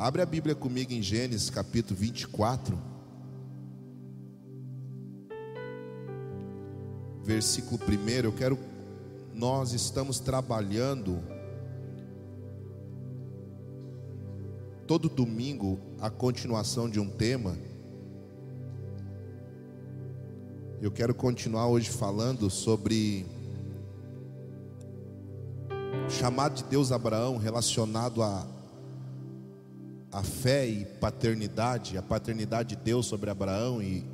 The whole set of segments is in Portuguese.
Abre a Bíblia comigo em Gênesis capítulo 24. Versículo 1. Eu quero. Nós estamos trabalhando todo domingo a continuação de um tema. Eu quero continuar hoje falando sobre o chamado de Deus a Abraão relacionado a a fé e paternidade, a paternidade de Deus sobre Abraão e,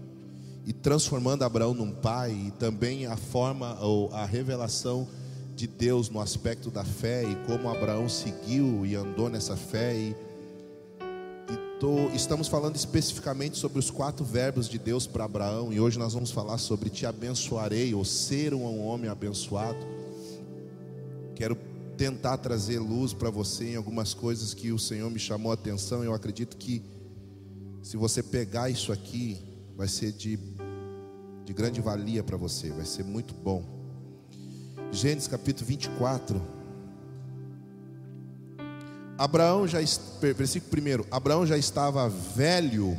e transformando Abraão num pai, e também a forma ou a revelação de Deus no aspecto da fé e como Abraão seguiu e andou nessa fé e Tô, estamos falando especificamente sobre os quatro verbos de Deus para Abraão e hoje nós vamos falar sobre te abençoarei ou ser um homem abençoado. Quero tentar trazer luz para você em algumas coisas que o Senhor me chamou a atenção. Eu acredito que se você pegar isso aqui, vai ser de, de grande valia para você, vai ser muito bom. Gênesis capítulo 24. Abraão já, versículo 1: Abraão já estava velho,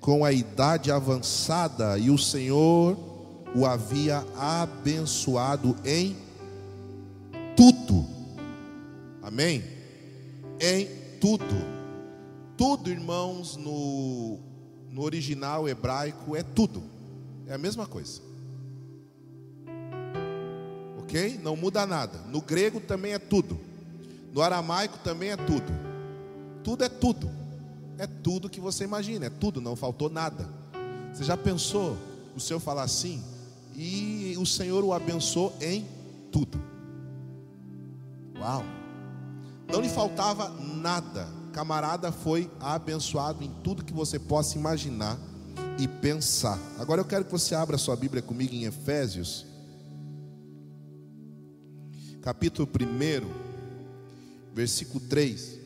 com a idade avançada, e o Senhor o havia abençoado em tudo. Amém? Em tudo. Tudo, irmãos, no, no original hebraico é tudo. É a mesma coisa. Ok? Não muda nada. No grego também é tudo. No aramaico também é tudo. Tudo é tudo. É tudo que você imagina, é tudo, não faltou nada. Você já pensou o Senhor falar assim? E o Senhor o abençoou em tudo. Uau! Não lhe faltava nada. Camarada foi abençoado em tudo que você possa imaginar e pensar. Agora eu quero que você abra sua Bíblia comigo em Efésios, capítulo 1 versículo 3.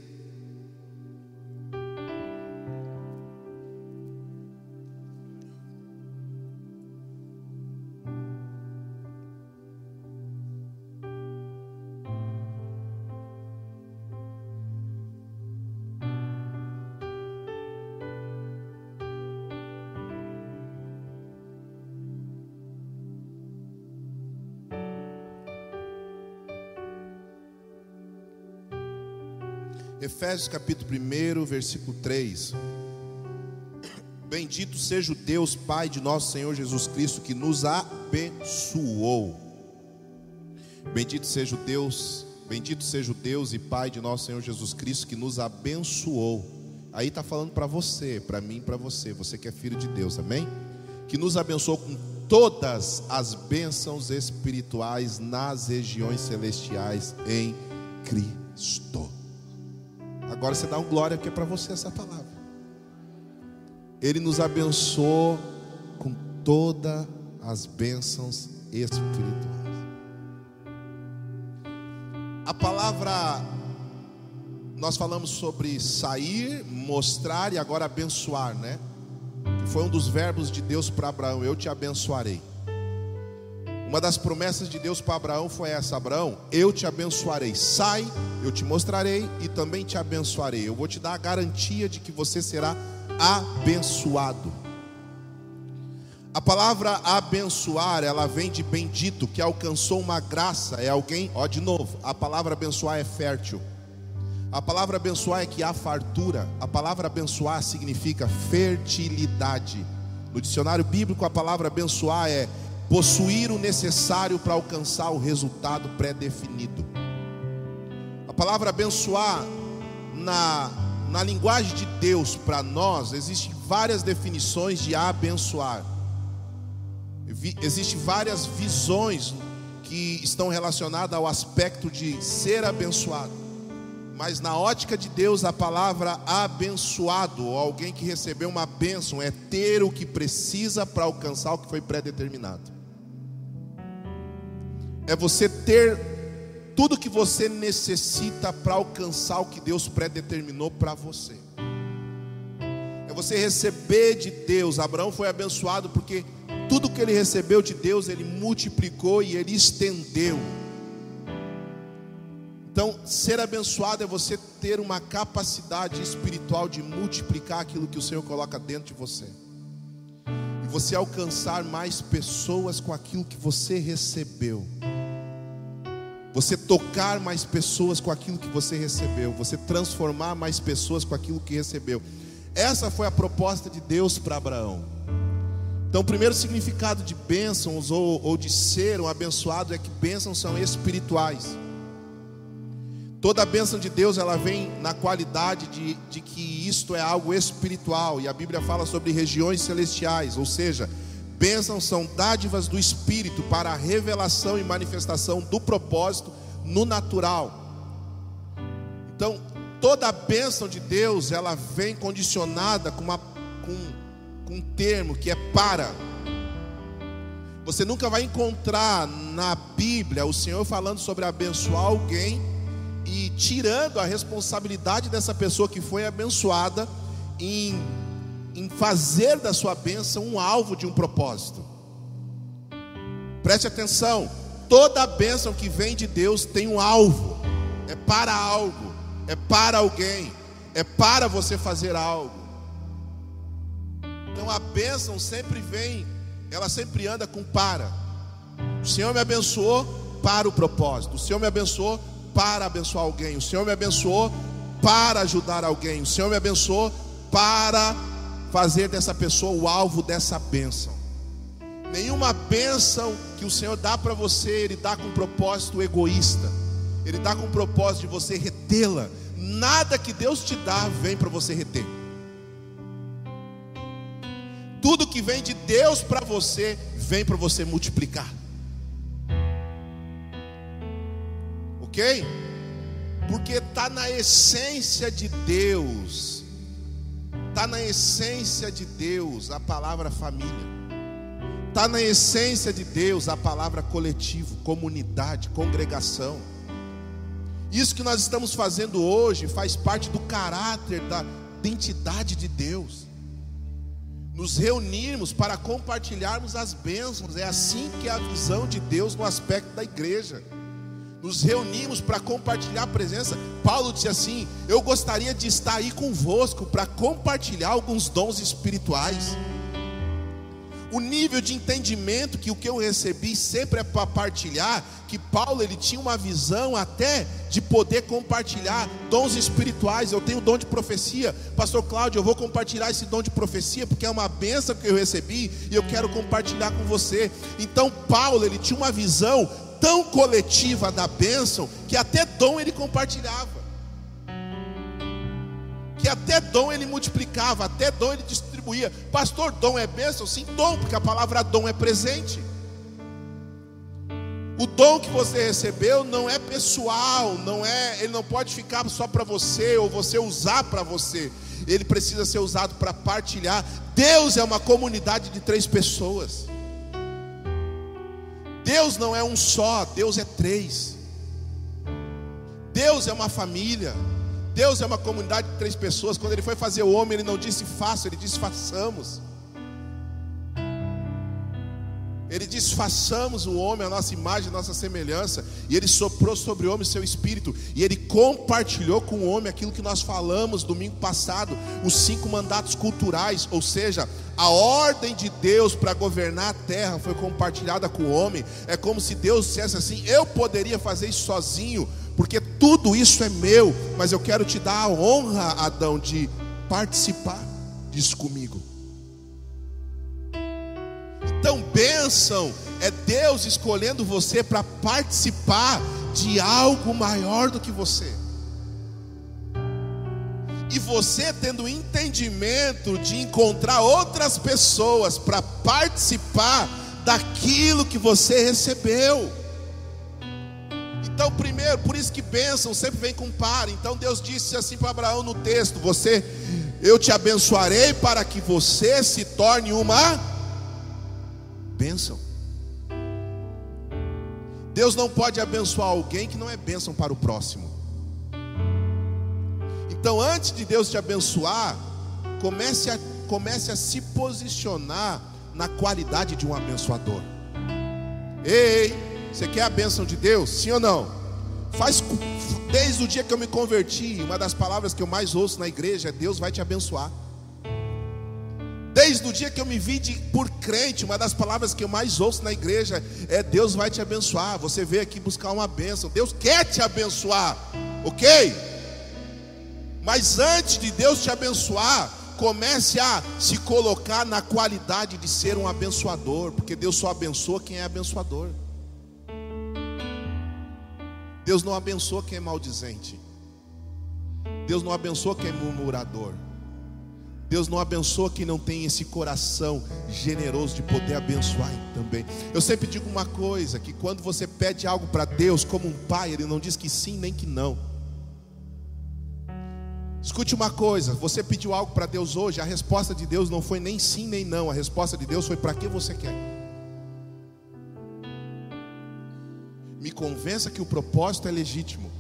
Efésios capítulo 1, versículo 3. Bendito seja o Deus, Pai de nosso Senhor Jesus Cristo, que nos abençoou. Bendito seja o Deus, bendito seja o Deus e Pai de nosso Senhor Jesus Cristo, que nos abençoou. Aí está falando para você, para mim, para você, você que é filho de Deus, amém? Que nos abençoou com todas as bênçãos espirituais nas regiões celestiais em Cristo. Agora você dá um glória que é para você essa palavra. Ele nos abençoou com todas as bênçãos espirituais. A palavra nós falamos sobre sair, mostrar e agora abençoar, né? Foi um dos verbos de Deus para Abraão: Eu te abençoarei. Uma das promessas de Deus para Abraão foi essa: Abraão, eu te abençoarei. Sai, eu te mostrarei e também te abençoarei. Eu vou te dar a garantia de que você será abençoado. A palavra abençoar, ela vem de bendito, que alcançou uma graça, é alguém, ó, de novo, a palavra abençoar é fértil. A palavra abençoar é que há fartura. A palavra abençoar significa fertilidade. No dicionário bíblico, a palavra abençoar é possuir o necessário para alcançar o resultado pré-definido. A palavra abençoar, na, na linguagem de Deus para nós, existem várias definições de abençoar. Existem várias visões que estão relacionadas ao aspecto de ser abençoado. Mas na ótica de Deus, a palavra abençoado, ou alguém que recebeu uma bênção, é ter o que precisa para alcançar o que foi pré-determinado é você ter tudo que você necessita para alcançar o que Deus predeterminou para você. É você receber de Deus. Abraão foi abençoado porque tudo que ele recebeu de Deus, ele multiplicou e ele estendeu. Então, ser abençoado é você ter uma capacidade espiritual de multiplicar aquilo que o Senhor coloca dentro de você. E você alcançar mais pessoas com aquilo que você recebeu. Você tocar mais pessoas com aquilo que você recebeu. Você transformar mais pessoas com aquilo que recebeu. Essa foi a proposta de Deus para Abraão. Então, o primeiro significado de bênçãos ou, ou de ser um abençoado é que bênçãos são espirituais. Toda a bênção de Deus ela vem na qualidade de, de que isto é algo espiritual, e a Bíblia fala sobre regiões celestiais, ou seja, bênçãos são dádivas do Espírito para a revelação e manifestação do propósito no natural. Então, toda a bênção de Deus ela vem condicionada com, uma, com, com um termo que é para. Você nunca vai encontrar na Bíblia o Senhor falando sobre abençoar alguém e tirando a responsabilidade dessa pessoa que foi abençoada em, em fazer da sua bênção um alvo de um propósito. Preste atenção, toda bênção que vem de Deus tem um alvo, é para algo, é para alguém, é para você fazer algo. Então a bênção sempre vem, ela sempre anda com para. O Senhor me abençoou para o propósito, o Senhor me abençoou para abençoar alguém, o Senhor me abençoou para ajudar alguém, o Senhor me abençoou para fazer dessa pessoa o alvo dessa bênção. Nenhuma bênção que o Senhor dá para você, Ele dá com um propósito egoísta, Ele dá com o propósito de você retê-la. Nada que Deus te dá vem para você reter. Tudo que vem de Deus para você, vem para você multiplicar. ok? Porque está na essência de Deus, está na essência de Deus a palavra família, está na essência de Deus a palavra coletivo, comunidade, congregação. Isso que nós estamos fazendo hoje faz parte do caráter, da identidade de Deus. Nos reunirmos para compartilharmos as bênçãos, é assim que é a visão de Deus no aspecto da igreja nos reunimos para compartilhar a presença. Paulo disse assim: Eu gostaria de estar aí convosco para compartilhar alguns dons espirituais. O nível de entendimento que o que eu recebi sempre é para partilhar, que Paulo ele tinha uma visão até de poder compartilhar dons espirituais. Eu tenho dom de profecia, Pastor Cláudio, eu vou compartilhar esse dom de profecia porque é uma benção que eu recebi e eu quero compartilhar com você. Então Paulo ele tinha uma visão tão coletiva da bênção que até dom ele compartilhava. Que até dom ele multiplicava, até dom ele distribuía. Pastor, dom é bênção? Sim, dom, porque a palavra dom é presente. O dom que você recebeu não é pessoal, não é, ele não pode ficar só para você ou você usar para você. Ele precisa ser usado para partilhar. Deus é uma comunidade de três pessoas. Deus não é um só, Deus é três. Deus é uma família. Deus é uma comunidade de três pessoas. Quando ele foi fazer o homem, ele não disse faça, ele disse façamos. Ele diz: façamos o homem a nossa imagem, a nossa semelhança. E ele soprou sobre o homem seu espírito. E ele compartilhou com o homem aquilo que nós falamos domingo passado: os cinco mandatos culturais. Ou seja, a ordem de Deus para governar a terra foi compartilhada com o homem. É como se Deus dissesse assim: eu poderia fazer isso sozinho, porque tudo isso é meu. Mas eu quero te dar a honra, Adão, de participar disso comigo. Então, bênção é Deus escolhendo você para participar de algo maior do que você. E você tendo entendimento de encontrar outras pessoas para participar daquilo que você recebeu. Então, primeiro, por isso que bênção sempre vem com par. Então Deus disse assim para Abraão no texto: Você, eu te abençoarei para que você se torne uma bênção. Deus não pode abençoar alguém que não é bênção para o próximo. Então, antes de Deus te abençoar, comece a, comece a se posicionar na qualidade de um abençoador. Ei, você quer a bênção de Deus? Sim ou não? Faz desde o dia que eu me converti, uma das palavras que eu mais ouço na igreja é Deus vai te abençoar. Desde o dia que eu me vi de, por crente, uma das palavras que eu mais ouço na igreja é Deus vai te abençoar. Você veio aqui buscar uma bênção. Deus quer te abençoar, ok? Mas antes de Deus te abençoar, comece a se colocar na qualidade de ser um abençoador, porque Deus só abençoa quem é abençoador. Deus não abençoa quem é maldizente. Deus não abençoa quem é murmurador. Deus não abençoa quem não tem esse coração generoso de poder abençoar também. Eu sempre digo uma coisa: que quando você pede algo para Deus, como um pai, Ele não diz que sim nem que não. Escute uma coisa: você pediu algo para Deus hoje, a resposta de Deus não foi nem sim nem não, a resposta de Deus foi para que você quer. Me convença que o propósito é legítimo.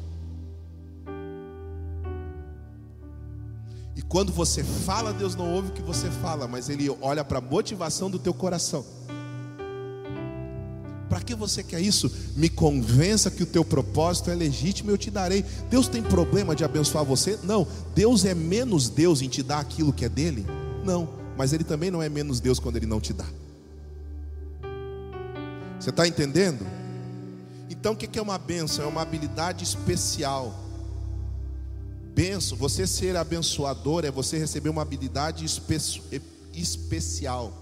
E quando você fala, Deus não ouve o que você fala, mas Ele olha para a motivação do teu coração. Para que você quer isso? Me convença que o teu propósito é legítimo e eu te darei. Deus tem problema de abençoar você? Não. Deus é menos Deus em te dar aquilo que é dele? Não. Mas Ele também não é menos Deus quando Ele não te dá. Você está entendendo? Então o que é uma benção? É uma habilidade especial benção, você ser abençoador é você receber uma habilidade espe especial.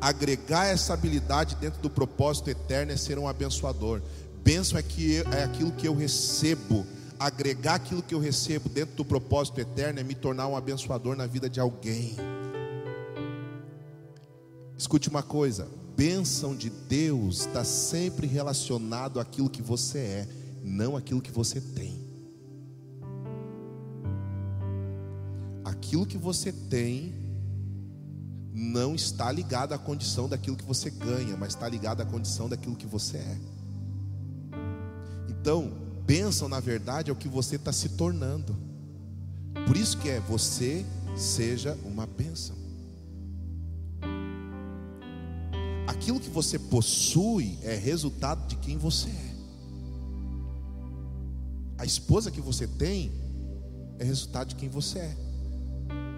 Agregar essa habilidade dentro do propósito eterno é ser um abençoador. Benção é, que eu, é aquilo que eu recebo. Agregar aquilo que eu recebo dentro do propósito eterno é me tornar um abençoador na vida de alguém. Escute uma coisa: bênção de Deus está sempre relacionado àquilo que você é, não àquilo que você tem. Aquilo que você tem não está ligado à condição daquilo que você ganha, mas está ligado à condição daquilo que você é. Então, bênção na verdade é o que você está se tornando. Por isso que é você seja uma bênção. Aquilo que você possui é resultado de quem você é. A esposa que você tem é resultado de quem você é.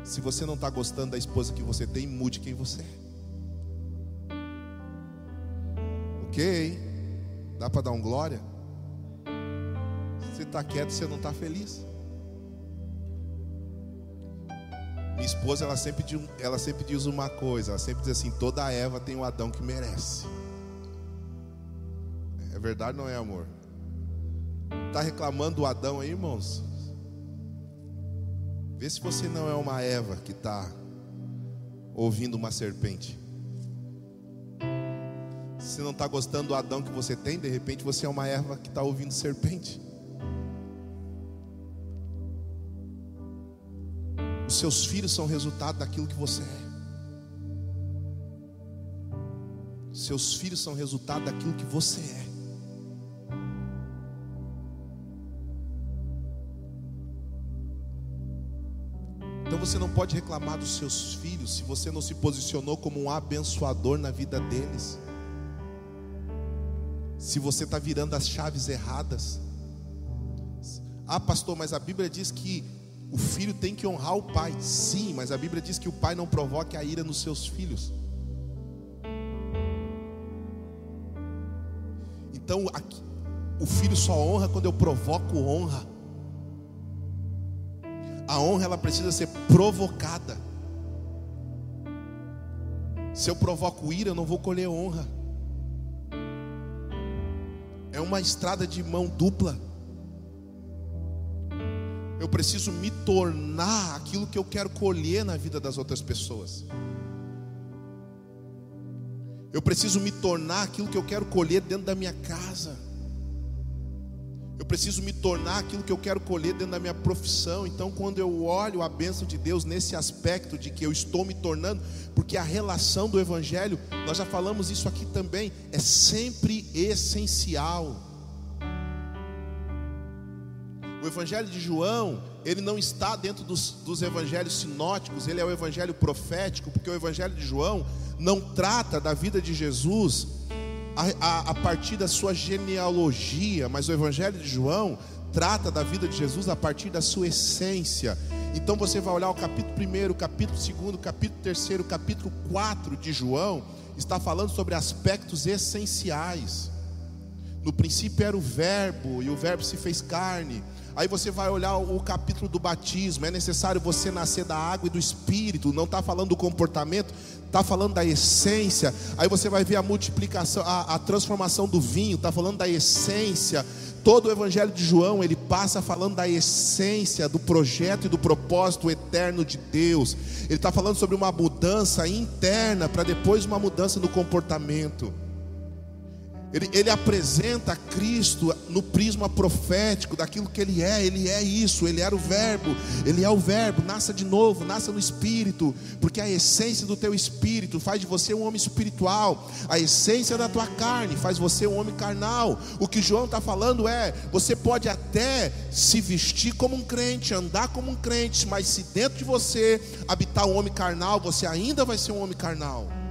Se você não está gostando da esposa que você tem, mude quem você é. Ok? Dá para dar um glória? Você está quieto, você não está feliz. Minha esposa, ela sempre, diz, ela sempre diz uma coisa: ela sempre diz assim: toda Eva tem um Adão que merece. É verdade, não é, amor? Está reclamando do Adão aí, irmãos? Vê se você não é uma Eva que está ouvindo uma serpente. Se não está gostando do Adão que você tem, de repente você é uma Eva que está ouvindo serpente. Os seus filhos são resultado daquilo que você é. Seus filhos são resultado daquilo que você é. Você não pode reclamar dos seus filhos se você não se posicionou como um abençoador na vida deles. Se você está virando as chaves erradas. Ah, pastor, mas a Bíblia diz que o filho tem que honrar o pai. Sim, mas a Bíblia diz que o pai não provoque a ira nos seus filhos. Então, aqui, o filho só honra quando eu provoco honra. A honra ela precisa ser provocada. Se eu provoco ira, eu não vou colher honra. É uma estrada de mão dupla. Eu preciso me tornar aquilo que eu quero colher na vida das outras pessoas. Eu preciso me tornar aquilo que eu quero colher dentro da minha casa. Eu preciso me tornar aquilo que eu quero colher dentro da minha profissão. Então, quando eu olho a bênção de Deus nesse aspecto de que eu estou me tornando, porque a relação do Evangelho, nós já falamos isso aqui também, é sempre essencial. O Evangelho de João, ele não está dentro dos, dos evangelhos sinóticos, ele é o Evangelho profético, porque o Evangelho de João não trata da vida de Jesus a, a, a partir da sua genealogia, mas o Evangelho de João trata da vida de Jesus a partir da sua essência. Então você vai olhar o capítulo 1, o capítulo 2, o capítulo 3, o capítulo 4 de João, está falando sobre aspectos essenciais. No princípio era o Verbo, e o Verbo se fez carne. Aí você vai olhar o capítulo do batismo. É necessário você nascer da água e do espírito. Não está falando do comportamento, está falando da essência. Aí você vai ver a multiplicação, a, a transformação do vinho. Está falando da essência. Todo o Evangelho de João ele passa falando da essência do projeto e do propósito eterno de Deus. Ele está falando sobre uma mudança interna para depois uma mudança no comportamento. Ele, ele, apresenta Cristo no prisma profético daquilo que Ele é. Ele é isso, Ele era o Verbo, Ele é o Verbo. Nasça de novo, nasça no Espírito, porque a essência do teu Espírito faz de você um homem espiritual, a essência da tua carne faz você um homem carnal. O que João está falando é: você pode até se vestir como um crente, andar como um crente, mas se dentro de você habitar um homem carnal, você ainda vai ser um homem carnal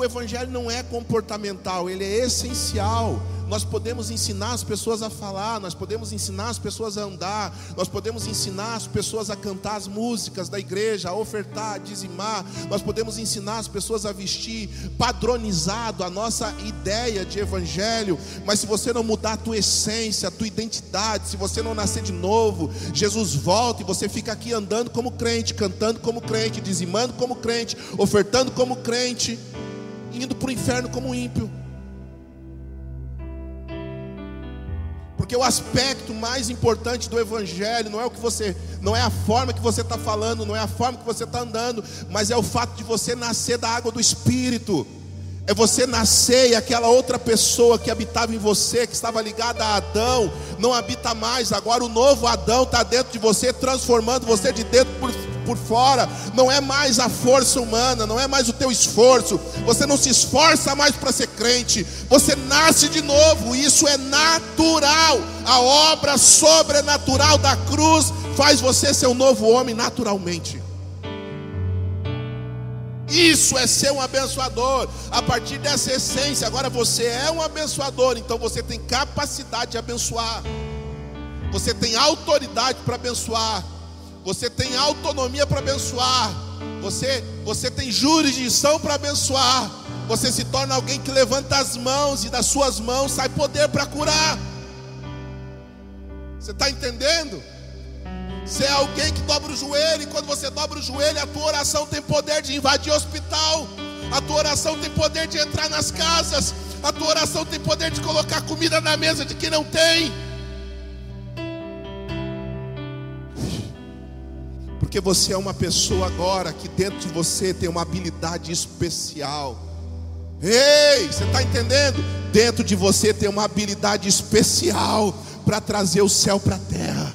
o evangelho não é comportamental, ele é essencial. Nós podemos ensinar as pessoas a falar, nós podemos ensinar as pessoas a andar, nós podemos ensinar as pessoas a cantar as músicas da igreja, a ofertar, a dizimar, nós podemos ensinar as pessoas a vestir padronizado a nossa ideia de evangelho, mas se você não mudar a tua essência, a tua identidade, se você não nascer de novo, Jesus volta e você fica aqui andando como crente, cantando como crente, dizimando como crente, ofertando como crente indo para o inferno como ímpio. Porque o aspecto mais importante do Evangelho não é o que você, não é a forma que você está falando, não é a forma que você está andando, mas é o fato de você nascer da água do Espírito. É você nascer e aquela outra pessoa que habitava em você, que estava ligada a Adão, não habita mais. Agora o novo Adão está dentro de você, transformando você de dentro por por fora, não é mais a força humana, não é mais o teu esforço, você não se esforça mais para ser crente, você nasce de novo, isso é natural, a obra sobrenatural da cruz faz você ser um novo homem naturalmente. Isso é ser um abençoador. A partir dessa essência, agora você é um abençoador, então você tem capacidade de abençoar. Você tem autoridade para abençoar você tem autonomia para abençoar, você, você tem jurisdição para abençoar, você se torna alguém que levanta as mãos e das suas mãos sai poder para curar. Você está entendendo? Você é alguém que dobra o joelho, e quando você dobra o joelho, a tua oração tem poder de invadir o hospital, a tua oração tem poder de entrar nas casas, a tua oração tem poder de colocar comida na mesa de quem não tem. Porque você é uma pessoa agora que dentro de você tem uma habilidade especial. Ei, você está entendendo? Dentro de você tem uma habilidade especial para trazer o céu para a terra.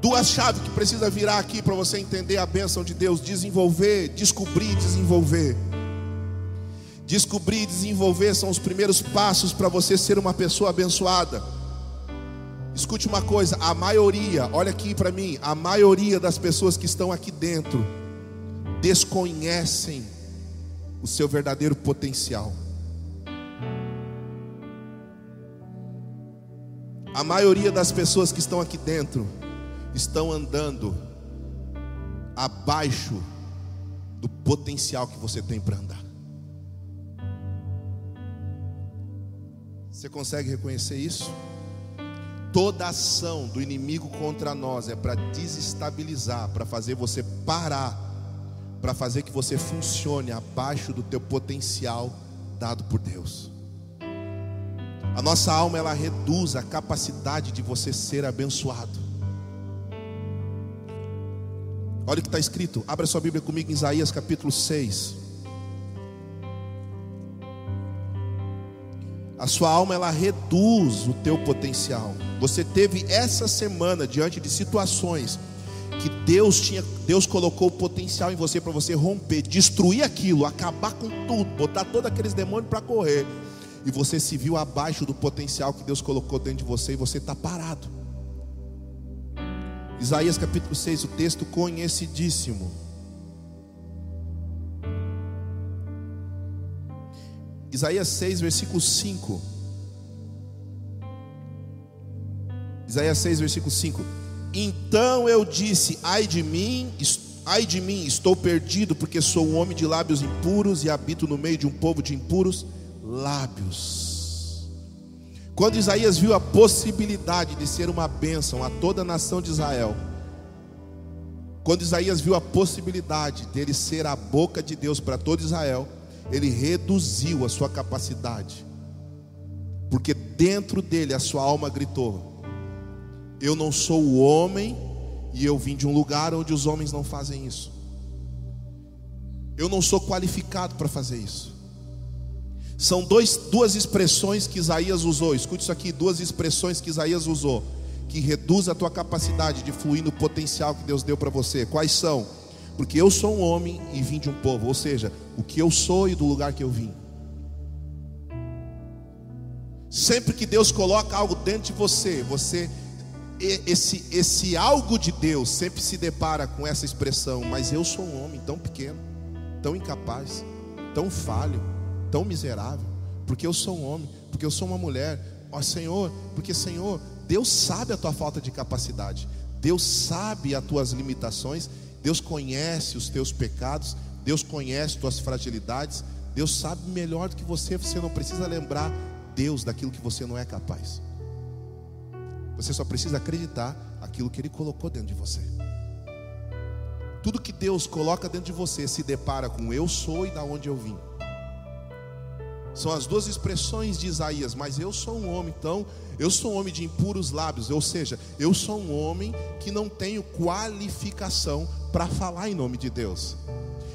Duas chaves que precisa virar aqui para você entender a bênção de Deus: desenvolver, descobrir desenvolver. Descobrir e desenvolver são os primeiros passos para você ser uma pessoa abençoada. Escute uma coisa, a maioria, olha aqui para mim, a maioria das pessoas que estão aqui dentro desconhecem o seu verdadeiro potencial. A maioria das pessoas que estão aqui dentro estão andando abaixo do potencial que você tem para andar. Você consegue reconhecer isso? Toda ação do inimigo contra nós é para desestabilizar, para fazer você parar, para fazer que você funcione abaixo do teu potencial dado por Deus. A nossa alma ela reduz a capacidade de você ser abençoado. Olha o que está escrito, abra sua Bíblia comigo em Isaías capítulo 6. A sua alma ela reduz o teu potencial. Você teve essa semana diante de situações que Deus tinha, Deus colocou o potencial em você para você romper, destruir aquilo, acabar com tudo, botar todos aqueles demônios para correr. E você se viu abaixo do potencial que Deus colocou dentro de você e você está parado. Isaías capítulo 6, o texto conhecidíssimo. Isaías 6, versículo 5. Isaías 6, versículo 5. Então eu disse: Ai de mim, ai de mim, estou perdido, porque sou um homem de lábios impuros e habito no meio de um povo de impuros lábios. Quando Isaías viu a possibilidade de ser uma bênção a toda a nação de Israel, quando Isaías viu a possibilidade dele ser a boca de Deus para todo Israel, ele reduziu a sua capacidade, porque dentro dele a sua alma gritou: Eu não sou o homem, e eu vim de um lugar onde os homens não fazem isso. Eu não sou qualificado para fazer isso. São dois, duas expressões que Isaías usou. Escute isso aqui: duas expressões que Isaías usou que reduz a tua capacidade de fluir no potencial que Deus deu para você. Quais são? Porque eu sou um homem e vim de um povo, ou seja, o que eu sou e do lugar que eu vim. Sempre que Deus coloca algo dentro de você, você esse esse algo de Deus sempre se depara com essa expressão, mas eu sou um homem tão pequeno, tão incapaz, tão falho, tão miserável, porque eu sou um homem, porque eu sou uma mulher, ó Senhor, porque Senhor, Deus sabe a tua falta de capacidade, Deus sabe as tuas limitações, Deus conhece os teus pecados, Deus conhece tuas fragilidades, Deus sabe melhor do que você, você não precisa lembrar Deus daquilo que você não é capaz. Você só precisa acreditar aquilo que Ele colocou dentro de você. Tudo que Deus coloca dentro de você se depara com eu sou e da onde eu vim. São as duas expressões de Isaías, mas eu sou um homem, então, eu sou um homem de impuros lábios, ou seja, eu sou um homem que não tenho qualificação para falar em nome de Deus.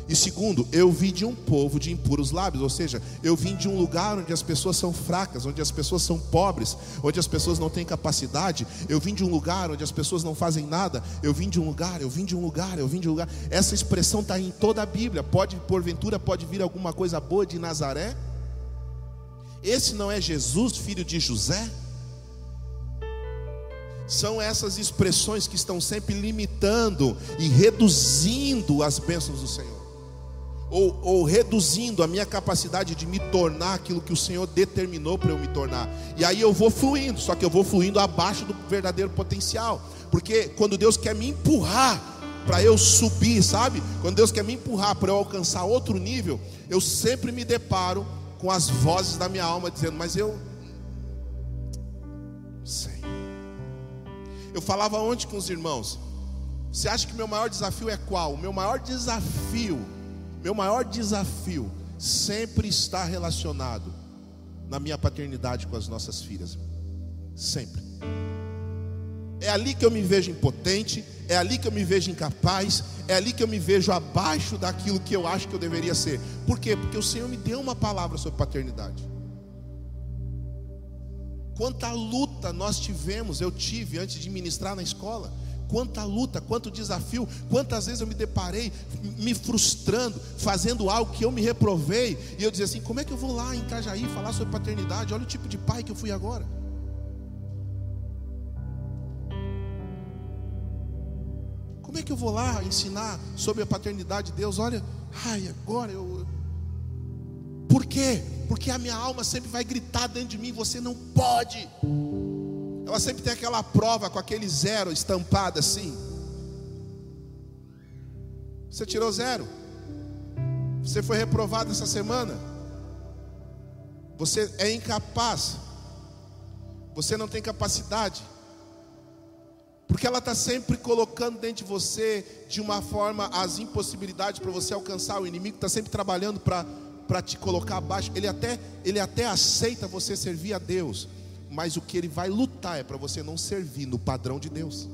E segundo, eu vim de um povo de impuros lábios, ou seja, eu vim de um lugar onde as pessoas são fracas, onde as pessoas são pobres, onde as pessoas não têm capacidade. Eu vim de um lugar onde as pessoas não fazem nada. Eu vim de um lugar, eu vim de um lugar, eu vim de um lugar. Essa expressão está em toda a Bíblia. Pode, porventura, pode vir alguma coisa boa de Nazaré? Esse não é Jesus, filho de José? São essas expressões que estão sempre limitando e reduzindo as bênçãos do Senhor, ou, ou reduzindo a minha capacidade de me tornar aquilo que o Senhor determinou para eu me tornar. E aí eu vou fluindo, só que eu vou fluindo abaixo do verdadeiro potencial, porque quando Deus quer me empurrar para eu subir, sabe? Quando Deus quer me empurrar para eu alcançar outro nível, eu sempre me deparo com as vozes da minha alma dizendo: Mas eu. Sei. Eu falava ontem com os irmãos. Você acha que meu maior desafio é qual? O meu maior desafio, meu maior desafio sempre está relacionado na minha paternidade com as nossas filhas. Sempre. É ali que eu me vejo impotente, é ali que eu me vejo incapaz, é ali que eu me vejo abaixo daquilo que eu acho que eu deveria ser. Por quê? Porque o Senhor me deu uma palavra sobre paternidade. Quanta luta nós tivemos, eu tive antes de ministrar na escola. Quanta luta, quanto desafio, quantas vezes eu me deparei me frustrando, fazendo algo que eu me reprovei, e eu dizia assim: como é que eu vou lá em Itajaí falar sobre paternidade? Olha o tipo de pai que eu fui agora. Como é que eu vou lá ensinar sobre a paternidade de Deus? Olha, ai, agora eu. Por quê? Porque a minha alma sempre vai gritar dentro de mim: você não pode. Ela sempre tem aquela prova com aquele zero estampado assim. Você tirou zero. Você foi reprovado essa semana. Você é incapaz. Você não tem capacidade. Porque ela está sempre colocando dentro de você, de uma forma, as impossibilidades para você alcançar. O inimigo está sempre trabalhando para te colocar abaixo. Ele até, ele até aceita você servir a Deus. Mas o que ele vai lutar é para você não servir no padrão de Deus.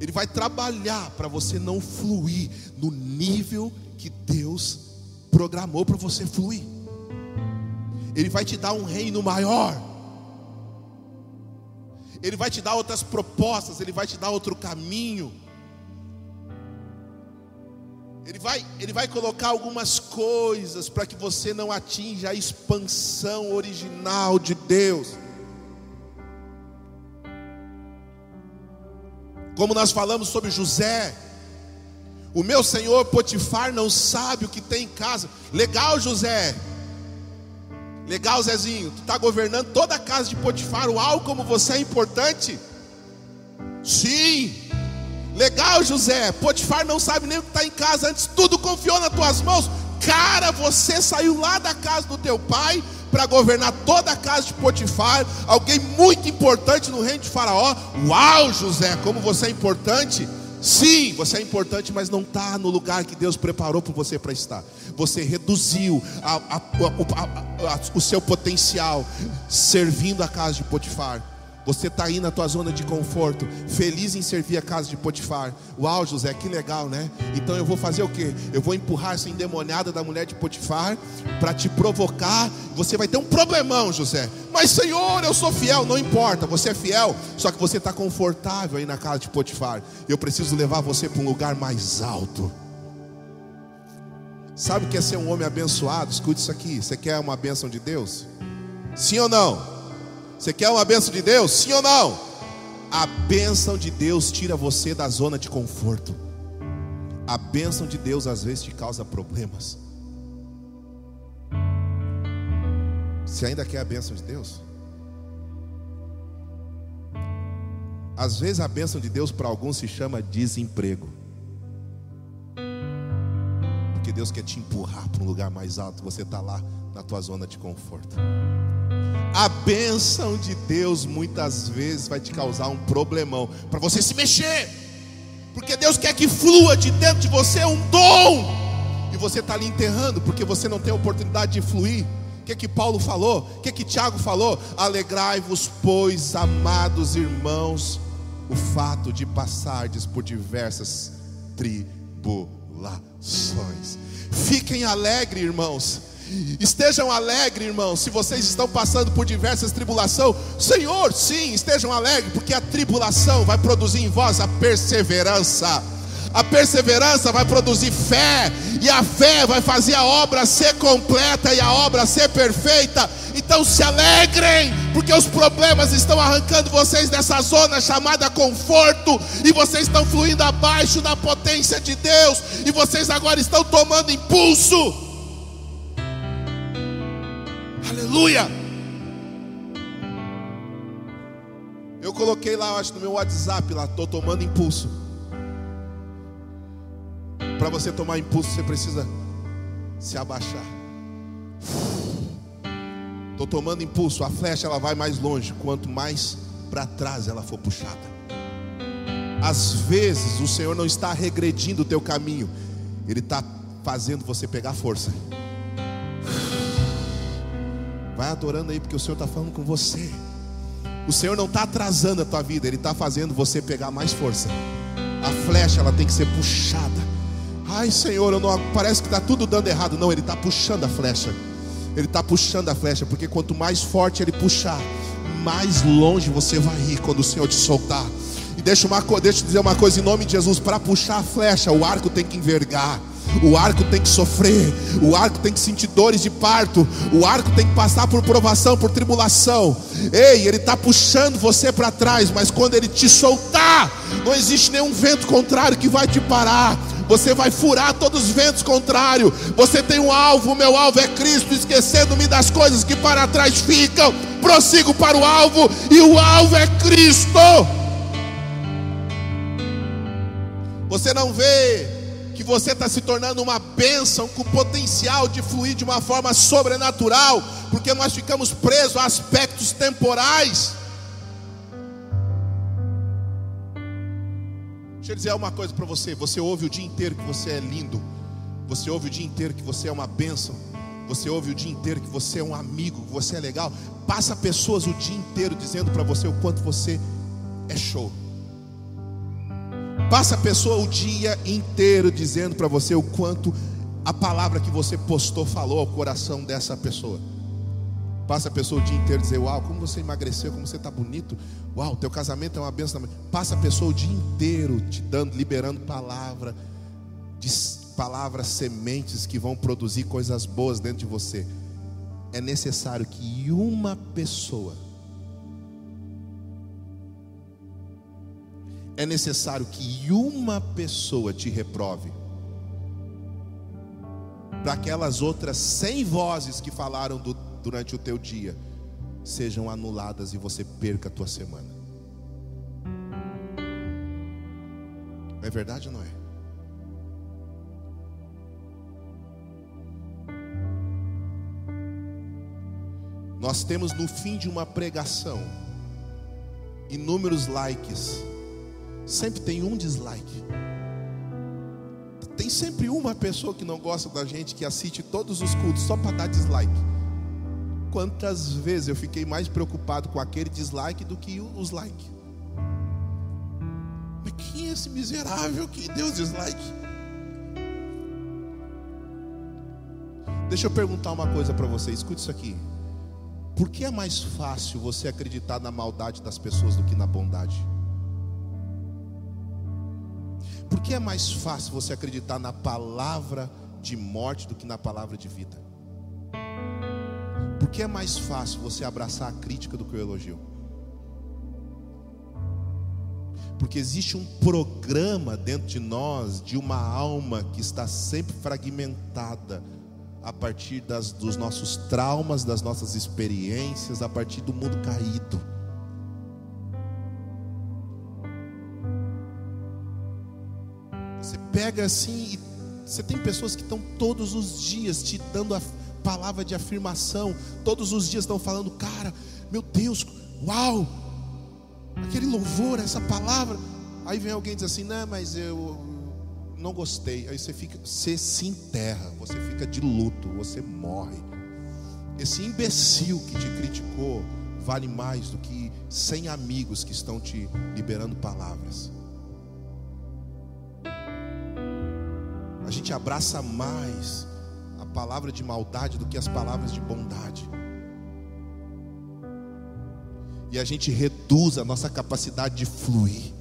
Ele vai trabalhar para você não fluir no nível que Deus programou para você fluir. Ele vai te dar um reino maior. Ele vai te dar outras propostas, Ele vai te dar outro caminho. Ele vai, ele vai colocar algumas coisas para que você não atinja a expansão original de Deus. Como nós falamos sobre José, O meu senhor Potifar não sabe o que tem em casa. Legal, José. Legal, Zezinho. Tu está governando toda a casa de Potifar. Uau, como você é importante. Sim. Legal, José. Potifar não sabe nem o que está em casa. Antes tudo confiou nas tuas mãos. Cara, você saiu lá da casa do teu pai para governar toda a casa de Potifar. Alguém muito importante no reino de Faraó. Uau, José, como você é importante. Sim, você é importante, mas não está no lugar que Deus preparou para você para estar. Você reduziu a, a, a, o seu potencial servindo a casa de Potifar. Você está aí na tua zona de conforto, feliz em servir a casa de Potifar. Uau, José, que legal, né? Então eu vou fazer o quê? Eu vou empurrar essa endemoniada da mulher de Potifar para te provocar. Você vai ter um problemão, José. Mas Senhor, eu sou fiel, não importa, você é fiel, só que você está confortável aí na casa de Potifar. Eu preciso levar você para um lugar mais alto. Sabe o que é ser um homem abençoado? Escute isso aqui. Você quer uma bênção de Deus? Sim ou não? Você quer uma bênção de Deus? Sim ou não? A bênção de Deus tira você da zona de conforto. A bênção de Deus às vezes te causa problemas. Você ainda quer a bênção de Deus? Às vezes a bênção de Deus para alguns se chama desemprego. Porque Deus quer te empurrar para um lugar mais alto, você está lá na tua zona de conforto. A bênção de Deus muitas vezes vai te causar um problemão para você se mexer, porque Deus quer que flua de dentro de você um dom, e você está ali enterrando, porque você não tem oportunidade de fluir. O que que Paulo falou? O que que Tiago falou? Alegrai-vos, pois, amados irmãos, o fato de passardes por diversas tribulações. Fiquem alegres, irmãos Estejam alegres, irmãos, se vocês estão passando por diversas tribulações. Senhor, sim, estejam alegres, porque a tribulação vai produzir em vós a perseverança. A perseverança vai produzir fé, e a fé vai fazer a obra ser completa e a obra ser perfeita. Então se alegrem, porque os problemas estão arrancando vocês dessa zona chamada conforto, e vocês estão fluindo abaixo da potência de Deus, e vocês agora estão tomando impulso. Aleluia. Eu coloquei lá, acho, no meu WhatsApp lá, estou tomando impulso. Para você tomar impulso, você precisa se abaixar. Estou tomando impulso. A flecha ela vai mais longe. Quanto mais para trás ela for puxada. Às vezes o Senhor não está regredindo o teu caminho. Ele está fazendo você pegar força. Vai adorando aí, porque o Senhor está falando com você. O Senhor não está atrasando a tua vida, Ele está fazendo você pegar mais força. A flecha ela tem que ser puxada. Ai Senhor, eu não, parece que está tudo dando errado. Não, Ele está puxando a flecha. Ele está puxando a flecha, porque quanto mais forte Ele puxar, mais longe você vai ir quando o Senhor te soltar. E deixa, uma, deixa eu dizer uma coisa em nome de Jesus: para puxar a flecha, o arco tem que envergar. O arco tem que sofrer, o arco tem que sentir dores de parto, o arco tem que passar por provação, por tribulação. Ei, ele está puxando você para trás, mas quando ele te soltar, não existe nenhum vento contrário que vai te parar. Você vai furar todos os ventos contrários. Você tem um alvo, meu alvo é Cristo, esquecendo-me das coisas que para trás ficam. Prossigo para o alvo, e o alvo é Cristo. Você não vê que você está se tornando uma bênção com potencial de fluir de uma forma sobrenatural, porque nós ficamos presos a aspectos temporais. Deixa eu dizer uma coisa para você: você ouve o dia inteiro que você é lindo, você ouve o dia inteiro que você é uma bênção, você ouve o dia inteiro que você é um amigo, que você é legal. Passa pessoas o dia inteiro dizendo para você o quanto você é show. Passa a pessoa o dia inteiro dizendo para você o quanto a palavra que você postou falou ao coração dessa pessoa. Passa a pessoa o dia inteiro dizer: Uau, como você emagreceu, como você está bonito. Uau, teu casamento é uma benção. Passa a pessoa o dia inteiro te dando, liberando palavra, de palavras sementes que vão produzir coisas boas dentro de você. É necessário que uma pessoa é necessário que uma pessoa te reprove para aquelas outras cem vozes que falaram do, durante o teu dia sejam anuladas e você perca a tua semana. É verdade ou não é? Nós temos no fim de uma pregação inúmeros likes. Sempre tem um dislike. Tem sempre uma pessoa que não gosta da gente que assiste todos os cultos só para dar dislike. Quantas vezes eu fiquei mais preocupado com aquele dislike do que os likes? Mas quem é esse miserável que deu dislike? Deixa eu perguntar uma coisa para você, escute isso aqui. Por que é mais fácil você acreditar na maldade das pessoas do que na bondade? Que é mais fácil você acreditar na palavra de morte do que na palavra de vida? Por que é mais fácil você abraçar a crítica do que o elogio? Porque existe um programa dentro de nós, de uma alma que está sempre fragmentada a partir das, dos nossos traumas, das nossas experiências, a partir do mundo caído. Pega assim e você tem pessoas que estão todos os dias te dando a palavra de afirmação, todos os dias estão falando, cara, meu Deus, uau, aquele louvor, essa palavra. Aí vem alguém e diz assim, não, mas eu não gostei. Aí você fica, você se enterra, você fica de luto, você morre. Esse imbecil que te criticou vale mais do que cem amigos que estão te liberando palavras. Gente abraça mais a palavra de maldade do que as palavras de bondade. E a gente reduz a nossa capacidade de fluir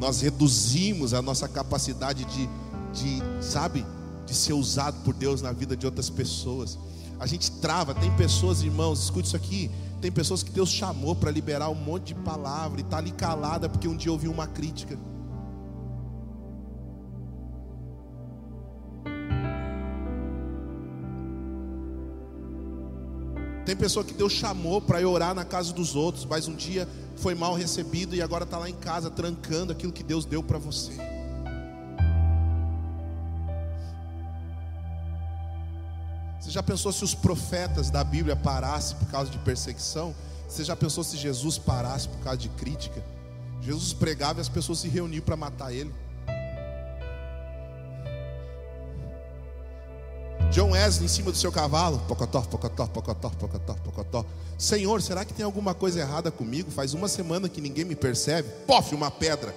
nós reduzimos a nossa capacidade de, de, sabe, de ser usado por Deus na vida de outras pessoas. A gente trava, tem pessoas, irmãos, escute isso aqui. Tem pessoas que Deus chamou para liberar um monte de palavra e está ali calada porque um dia ouviu uma crítica. Tem pessoa que Deus chamou para ir orar na casa dos outros, mas um dia foi mal recebido e agora está lá em casa trancando aquilo que Deus deu para você. Você já pensou se os profetas da Bíblia parassem por causa de perseguição? Você já pensou se Jesus parasse por causa de crítica? Jesus pregava e as pessoas se reuniam para matar ele. John Wesley em cima do seu cavalo, pocotó, pocotó, pocotó, pocotó, pocotó. Senhor, será que tem alguma coisa errada comigo? Faz uma semana que ninguém me percebe. Pof, uma pedra.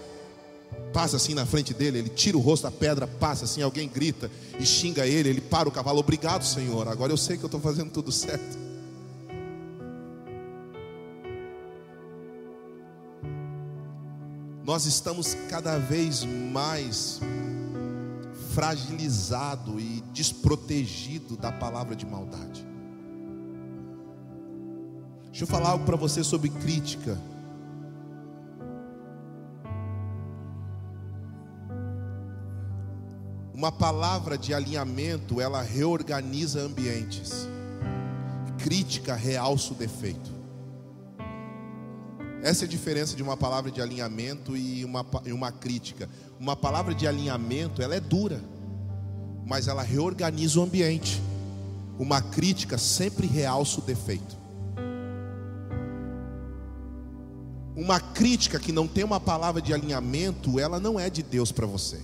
Passa assim na frente dele, ele tira o rosto da pedra, passa assim, alguém grita e xinga ele, ele para o cavalo. Obrigado, Senhor. Agora eu sei que eu estou fazendo tudo certo. Nós estamos cada vez mais fragilizado e desprotegido da palavra de maldade. Deixa eu falar algo para você sobre crítica. Uma palavra de alinhamento, ela reorganiza ambientes. Crítica realça o defeito. Essa é a diferença de uma palavra de alinhamento e uma, e uma crítica. Uma palavra de alinhamento, ela é dura, mas ela reorganiza o ambiente. Uma crítica sempre realça o defeito. Uma crítica que não tem uma palavra de alinhamento, ela não é de Deus para você.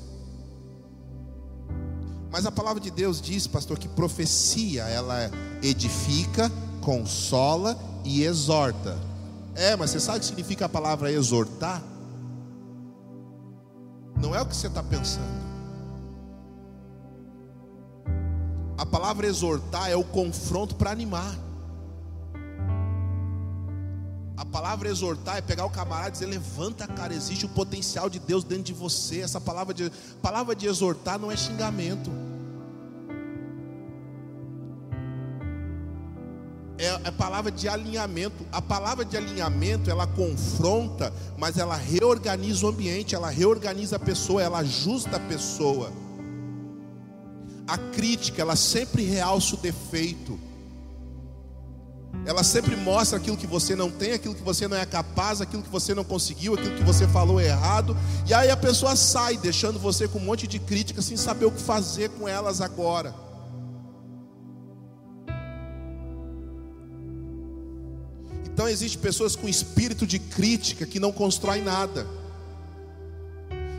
Mas a palavra de Deus diz, pastor, que profecia, ela edifica, consola e exorta. É, mas você sabe o que significa a palavra exortar? Não é o que você está pensando. A palavra exortar é o confronto para animar. A palavra exortar é pegar o camarada e dizer: levanta, cara, existe o potencial de Deus dentro de você. Essa palavra de, palavra de exortar não é xingamento. É palavra de alinhamento. A palavra de alinhamento, ela confronta, mas ela reorganiza o ambiente, ela reorganiza a pessoa, ela ajusta a pessoa. a crítica, ela sempre realça o defeito. Ela sempre mostra aquilo que você não tem, aquilo que você não é capaz, aquilo que você não conseguiu, aquilo que você falou errado. E aí a pessoa sai, deixando você com um monte de críticas, sem saber o que fazer com elas agora. Então existem pessoas com espírito de crítica que não constroem nada.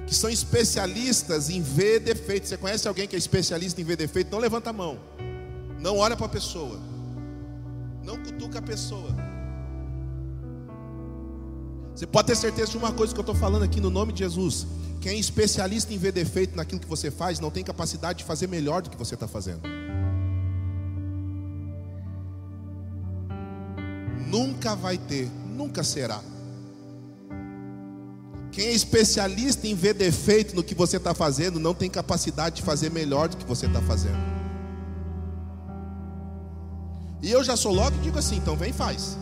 Que são especialistas em ver defeitos. Você conhece alguém que é especialista em ver defeito? Não levanta a mão. Não olha para a pessoa. Não cutuca a pessoa. Você pode ter certeza de uma coisa que eu estou falando aqui no nome de Jesus. Quem é especialista em ver defeito naquilo que você faz, não tem capacidade de fazer melhor do que você está fazendo. Nunca vai ter, nunca será. Quem é especialista em ver defeito no que você está fazendo, não tem capacidade de fazer melhor do que você está fazendo. E eu já sou logo e digo assim: então vem faz.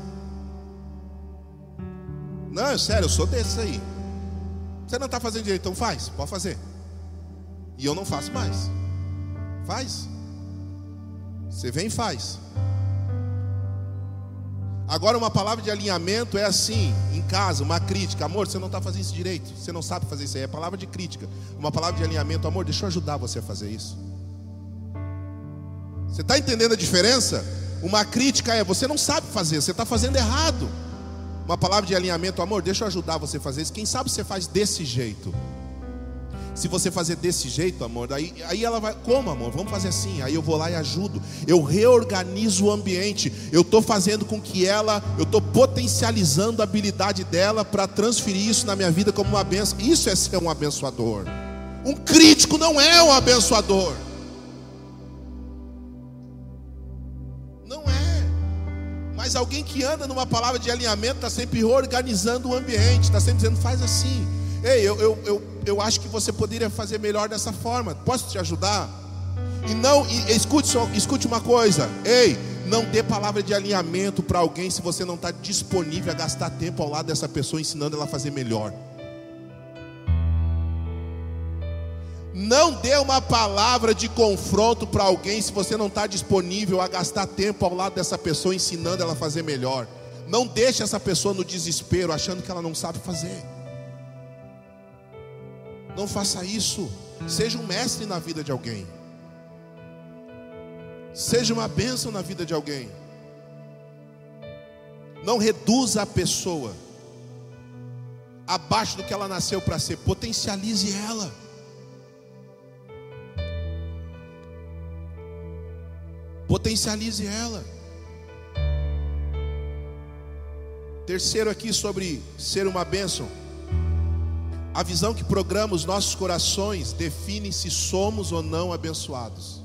Não, sério, eu sou desses aí. Você não está fazendo direito, então faz, pode fazer. E eu não faço mais. Faz. Você vem e faz. Agora, uma palavra de alinhamento é assim, em casa, uma crítica. Amor, você não está fazendo isso direito. Você não sabe fazer isso aí. É palavra de crítica. Uma palavra de alinhamento. Amor, deixa eu ajudar você a fazer isso. Você está entendendo a diferença? Uma crítica é: você não sabe fazer, você está fazendo errado. Uma palavra de alinhamento, amor, deixa eu ajudar você a fazer isso. Quem sabe você faz desse jeito. Se você fazer desse jeito, amor, aí, aí ela vai, como amor? Vamos fazer assim. Aí eu vou lá e ajudo. Eu reorganizo o ambiente. Eu estou fazendo com que ela, eu estou potencializando a habilidade dela para transferir isso na minha vida como uma benção. Isso é ser um abençoador. Um crítico não é um abençoador. Mas alguém que anda numa palavra de alinhamento está sempre organizando o ambiente, está sempre dizendo, faz assim. Ei, eu, eu, eu, eu acho que você poderia fazer melhor dessa forma. Posso te ajudar? E não, e, escute, só, escute uma coisa. Ei, não dê palavra de alinhamento para alguém se você não está disponível a gastar tempo ao lado dessa pessoa ensinando ela a fazer melhor. Não dê uma palavra de confronto para alguém se você não está disponível a gastar tempo ao lado dessa pessoa ensinando ela a fazer melhor. Não deixe essa pessoa no desespero achando que ela não sabe fazer. Não faça isso. Seja um mestre na vida de alguém. Seja uma bênção na vida de alguém. Não reduza a pessoa abaixo do que ela nasceu para ser. Potencialize ela. Potencialize ela. Terceiro aqui sobre ser uma bênção. A visão que programa os nossos corações define se somos ou não abençoados.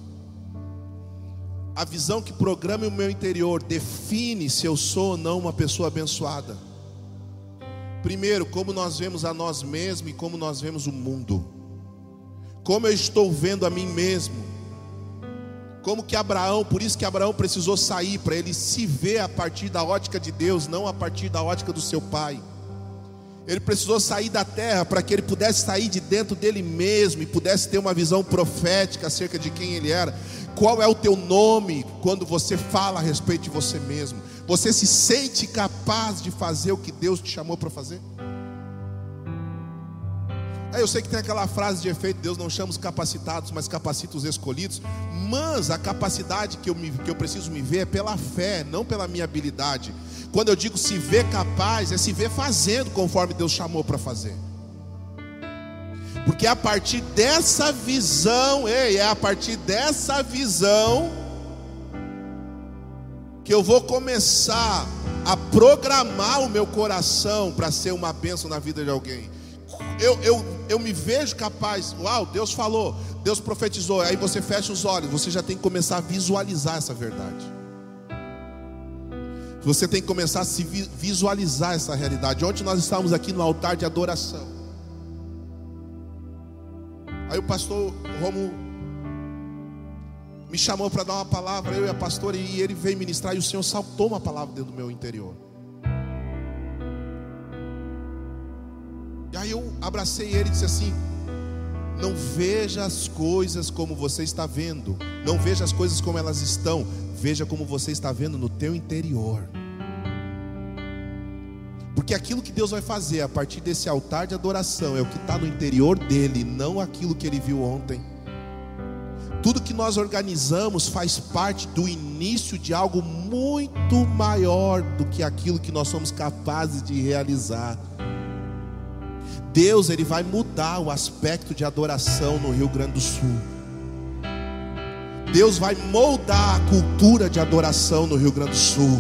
A visão que programa o meu interior define se eu sou ou não uma pessoa abençoada. Primeiro, como nós vemos a nós mesmos e como nós vemos o mundo. Como eu estou vendo a mim mesmo como que Abraão, por isso que Abraão precisou sair, para ele se ver a partir da ótica de Deus, não a partir da ótica do seu pai. Ele precisou sair da terra para que ele pudesse sair de dentro dele mesmo e pudesse ter uma visão profética acerca de quem ele era. Qual é o teu nome quando você fala a respeito de você mesmo? Você se sente capaz de fazer o que Deus te chamou para fazer? É, eu sei que tem aquela frase de efeito: Deus não chama os capacitados, mas capacita os escolhidos. Mas a capacidade que eu, me, que eu preciso me ver é pela fé, não pela minha habilidade. Quando eu digo se ver capaz, é se ver fazendo conforme Deus chamou para fazer. Porque é a partir dessa visão, ei, é a partir dessa visão que eu vou começar a programar o meu coração para ser uma bênção na vida de alguém eu, eu, eu me vejo capaz, uau, Deus falou, Deus profetizou, aí você fecha os olhos, você já tem que começar a visualizar essa verdade. Você tem que começar a se visualizar essa realidade. Ontem nós estávamos aqui no altar de adoração. Aí o pastor Romo me chamou para dar uma palavra, eu e a pastora, e ele veio ministrar, e o Senhor saltou uma palavra dentro do meu interior. E aí eu abracei ele e disse assim: Não veja as coisas como você está vendo. Não veja as coisas como elas estão. Veja como você está vendo no teu interior. Porque aquilo que Deus vai fazer a partir desse altar de adoração é o que está no interior dele, não aquilo que ele viu ontem. Tudo que nós organizamos faz parte do início de algo muito maior do que aquilo que nós somos capazes de realizar. Deus ele vai mudar o aspecto de adoração no Rio Grande do Sul. Deus vai moldar a cultura de adoração no Rio Grande do Sul.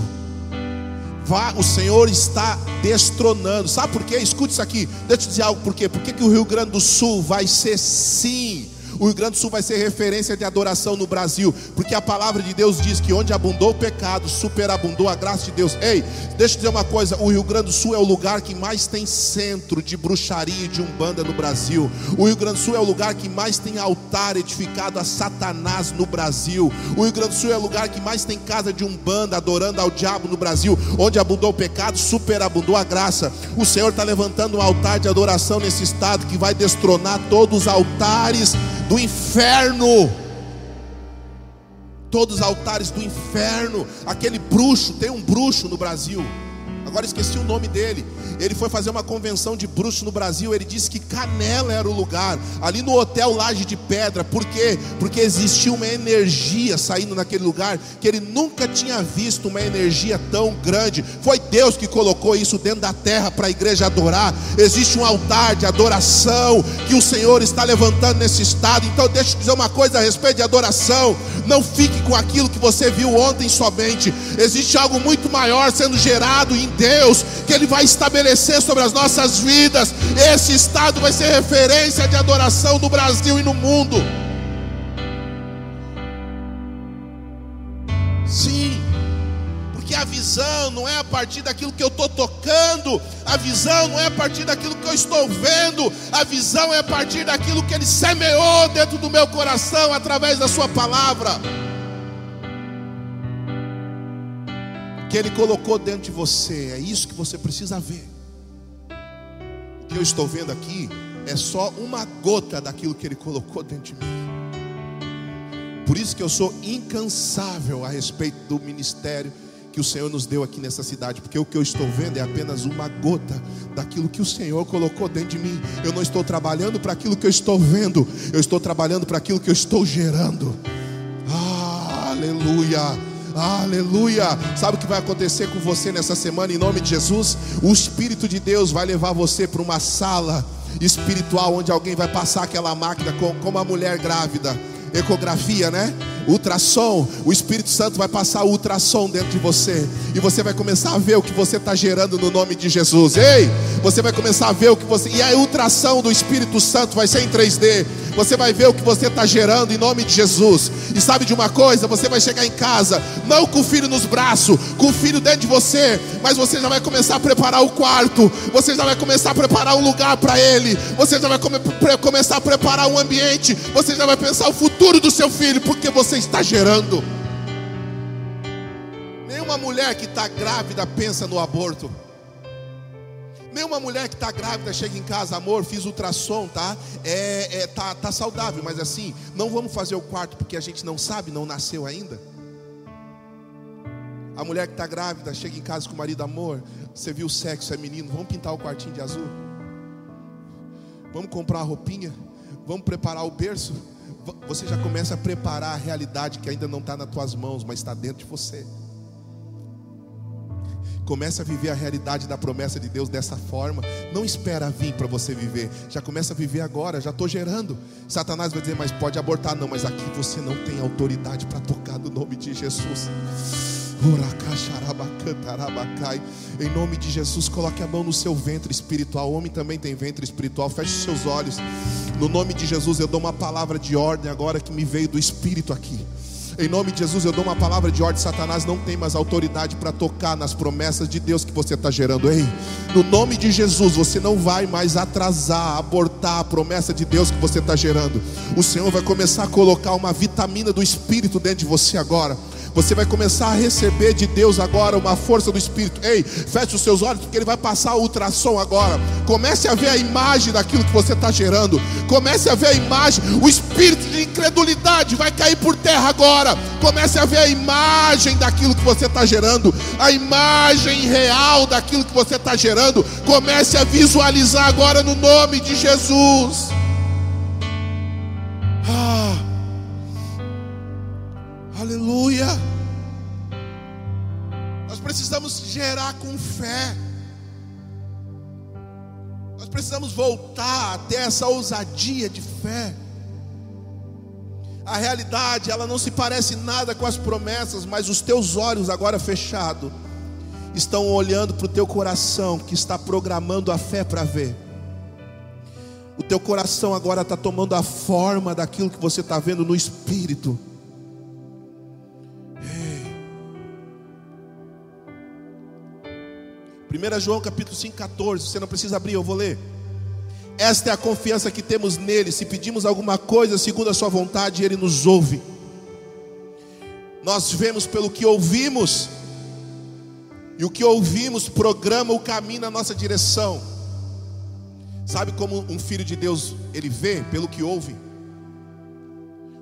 Vá, o Senhor está destronando. Sabe por quê? Escute isso aqui. Deixa eu te dizer algo por quê? Por que, que o Rio Grande do Sul vai ser sim o Rio Grande do Sul vai ser referência de adoração no Brasil, porque a palavra de Deus diz que onde abundou o pecado, superabundou a graça de Deus. Ei, deixa eu dizer uma coisa: o Rio Grande do Sul é o lugar que mais tem centro de bruxaria e de umbanda no Brasil. O Rio Grande do Sul é o lugar que mais tem altar edificado a Satanás no Brasil. O Rio Grande do Sul é o lugar que mais tem casa de umbanda adorando ao diabo no Brasil. Onde abundou o pecado, superabundou a graça. O Senhor está levantando um altar de adoração nesse estado que vai destronar todos os altares do inferno. Todos os altares do inferno. Aquele bruxo, tem um bruxo no Brasil. Agora esqueci o nome dele ele foi fazer uma convenção de bruxos no Brasil. Ele disse que Canela era o lugar, ali no hotel Laje de Pedra. Por quê? Porque existia uma energia saindo naquele lugar que ele nunca tinha visto uma energia tão grande. Foi Deus que colocou isso dentro da terra para a igreja adorar. Existe um altar de adoração que o Senhor está levantando nesse estado. Então, deixa eu dizer uma coisa a respeito de adoração. Não fique com aquilo que você viu ontem somente. Existe algo muito maior sendo gerado em Deus que Ele vai estabelecer estabelecer sobre as nossas vidas. Esse estado vai ser referência de adoração no Brasil e no mundo. Sim, porque a visão não é a partir daquilo que eu estou tocando, a visão não é a partir daquilo que eu estou vendo, a visão é a partir daquilo que Ele semeou dentro do meu coração através da Sua palavra. Que Ele colocou dentro de você. É isso que você precisa ver que eu estou vendo aqui é só uma gota daquilo que Ele colocou dentro de mim. Por isso que eu sou incansável a respeito do ministério que o Senhor nos deu aqui nessa cidade, porque o que eu estou vendo é apenas uma gota daquilo que o Senhor colocou dentro de mim. Eu não estou trabalhando para aquilo que eu estou vendo, eu estou trabalhando para aquilo que eu estou gerando. Ah, aleluia. Aleluia. Sabe o que vai acontecer com você nessa semana em nome de Jesus? O Espírito de Deus vai levar você para uma sala espiritual onde alguém vai passar aquela máquina como a mulher grávida. Ecografia, né? ultrassom, o Espírito Santo vai passar o ultrassom dentro de você, e você vai começar a ver o que você está gerando no nome de Jesus. Ei, você vai começar a ver o que você, e a ultrassom do Espírito Santo vai ser em 3D. Você vai ver o que você está gerando em nome de Jesus. E sabe de uma coisa? Você vai chegar em casa, não com o filho nos braços, com o filho dentro de você, mas você já vai começar a preparar o quarto, você já vai começar a preparar um lugar para ele, você já vai come, começar a preparar um ambiente, você já vai pensar o futuro do seu filho, porque você está gerando. Nenhuma mulher que está grávida pensa no aborto. Nenhuma mulher que está grávida chega em casa, amor, fiz ultrassom, tá? É, é, tá, tá saudável, mas assim, não vamos fazer o quarto porque a gente não sabe, não nasceu ainda. A mulher que está grávida chega em casa com o marido, amor, você viu o sexo, é menino, vamos pintar o quartinho de azul? Vamos comprar a roupinha? Vamos preparar o berço? Você já começa a preparar a realidade que ainda não está nas tuas mãos, mas está dentro de você. Começa a viver a realidade da promessa de Deus dessa forma. Não espera vir para você viver. Já começa a viver agora. Já estou gerando. Satanás vai dizer, mas pode abortar. Não, mas aqui você não tem autoridade para tocar no nome de Jesus. Em nome de Jesus, coloque a mão no seu ventre espiritual. O homem também tem ventre espiritual. Feche seus olhos. No nome de Jesus, eu dou uma palavra de ordem agora que me veio do Espírito aqui. Em nome de Jesus, eu dou uma palavra de ordem. Satanás não tem mais autoridade para tocar nas promessas de Deus que você está gerando. Ei, no nome de Jesus, você não vai mais atrasar, abortar a promessa de Deus que você está gerando. O Senhor vai começar a colocar uma vitamina do Espírito dentro de você agora Você vai começar a receber de Deus agora uma força do Espírito. Ei, feche os seus olhos, porque Ele vai passar o ultrassom agora. Comece a ver a imagem daquilo que você está gerando. Comece a ver a imagem. O espírito de incredulidade vai cair por terra agora. Comece a ver a imagem daquilo que você está gerando. A imagem real daquilo que você está gerando. Comece a visualizar agora no nome de Jesus. Ah. Aleluia. Nós precisamos gerar com fé. Nós precisamos voltar até essa ousadia de fé. A realidade, ela não se parece nada com as promessas, mas os teus olhos agora fechados estão olhando para o teu coração que está programando a fé para ver. O teu coração agora está tomando a forma daquilo que você está vendo no espírito. 1 João capítulo 5, 14. Você não precisa abrir, eu vou ler. Esta é a confiança que temos nele. Se pedimos alguma coisa segundo a sua vontade, ele nos ouve. Nós vemos pelo que ouvimos, e o que ouvimos programa o caminho na nossa direção. Sabe como um filho de Deus ele vê pelo que ouve?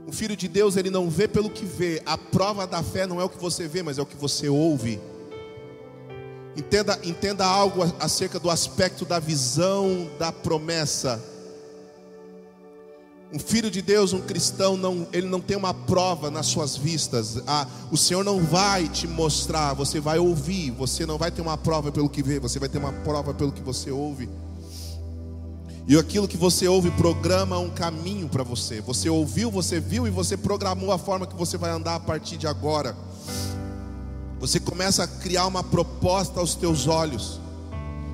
Um filho de Deus ele não vê pelo que vê. A prova da fé não é o que você vê, mas é o que você ouve. Entenda, entenda algo acerca do aspecto da visão da promessa. Um filho de Deus, um cristão, não, ele não tem uma prova nas suas vistas. Ah, o Senhor não vai te mostrar, você vai ouvir. Você não vai ter uma prova pelo que vê, você vai ter uma prova pelo que você ouve. E aquilo que você ouve programa um caminho para você. Você ouviu, você viu e você programou a forma que você vai andar a partir de agora. Você começa a criar uma proposta aos teus olhos.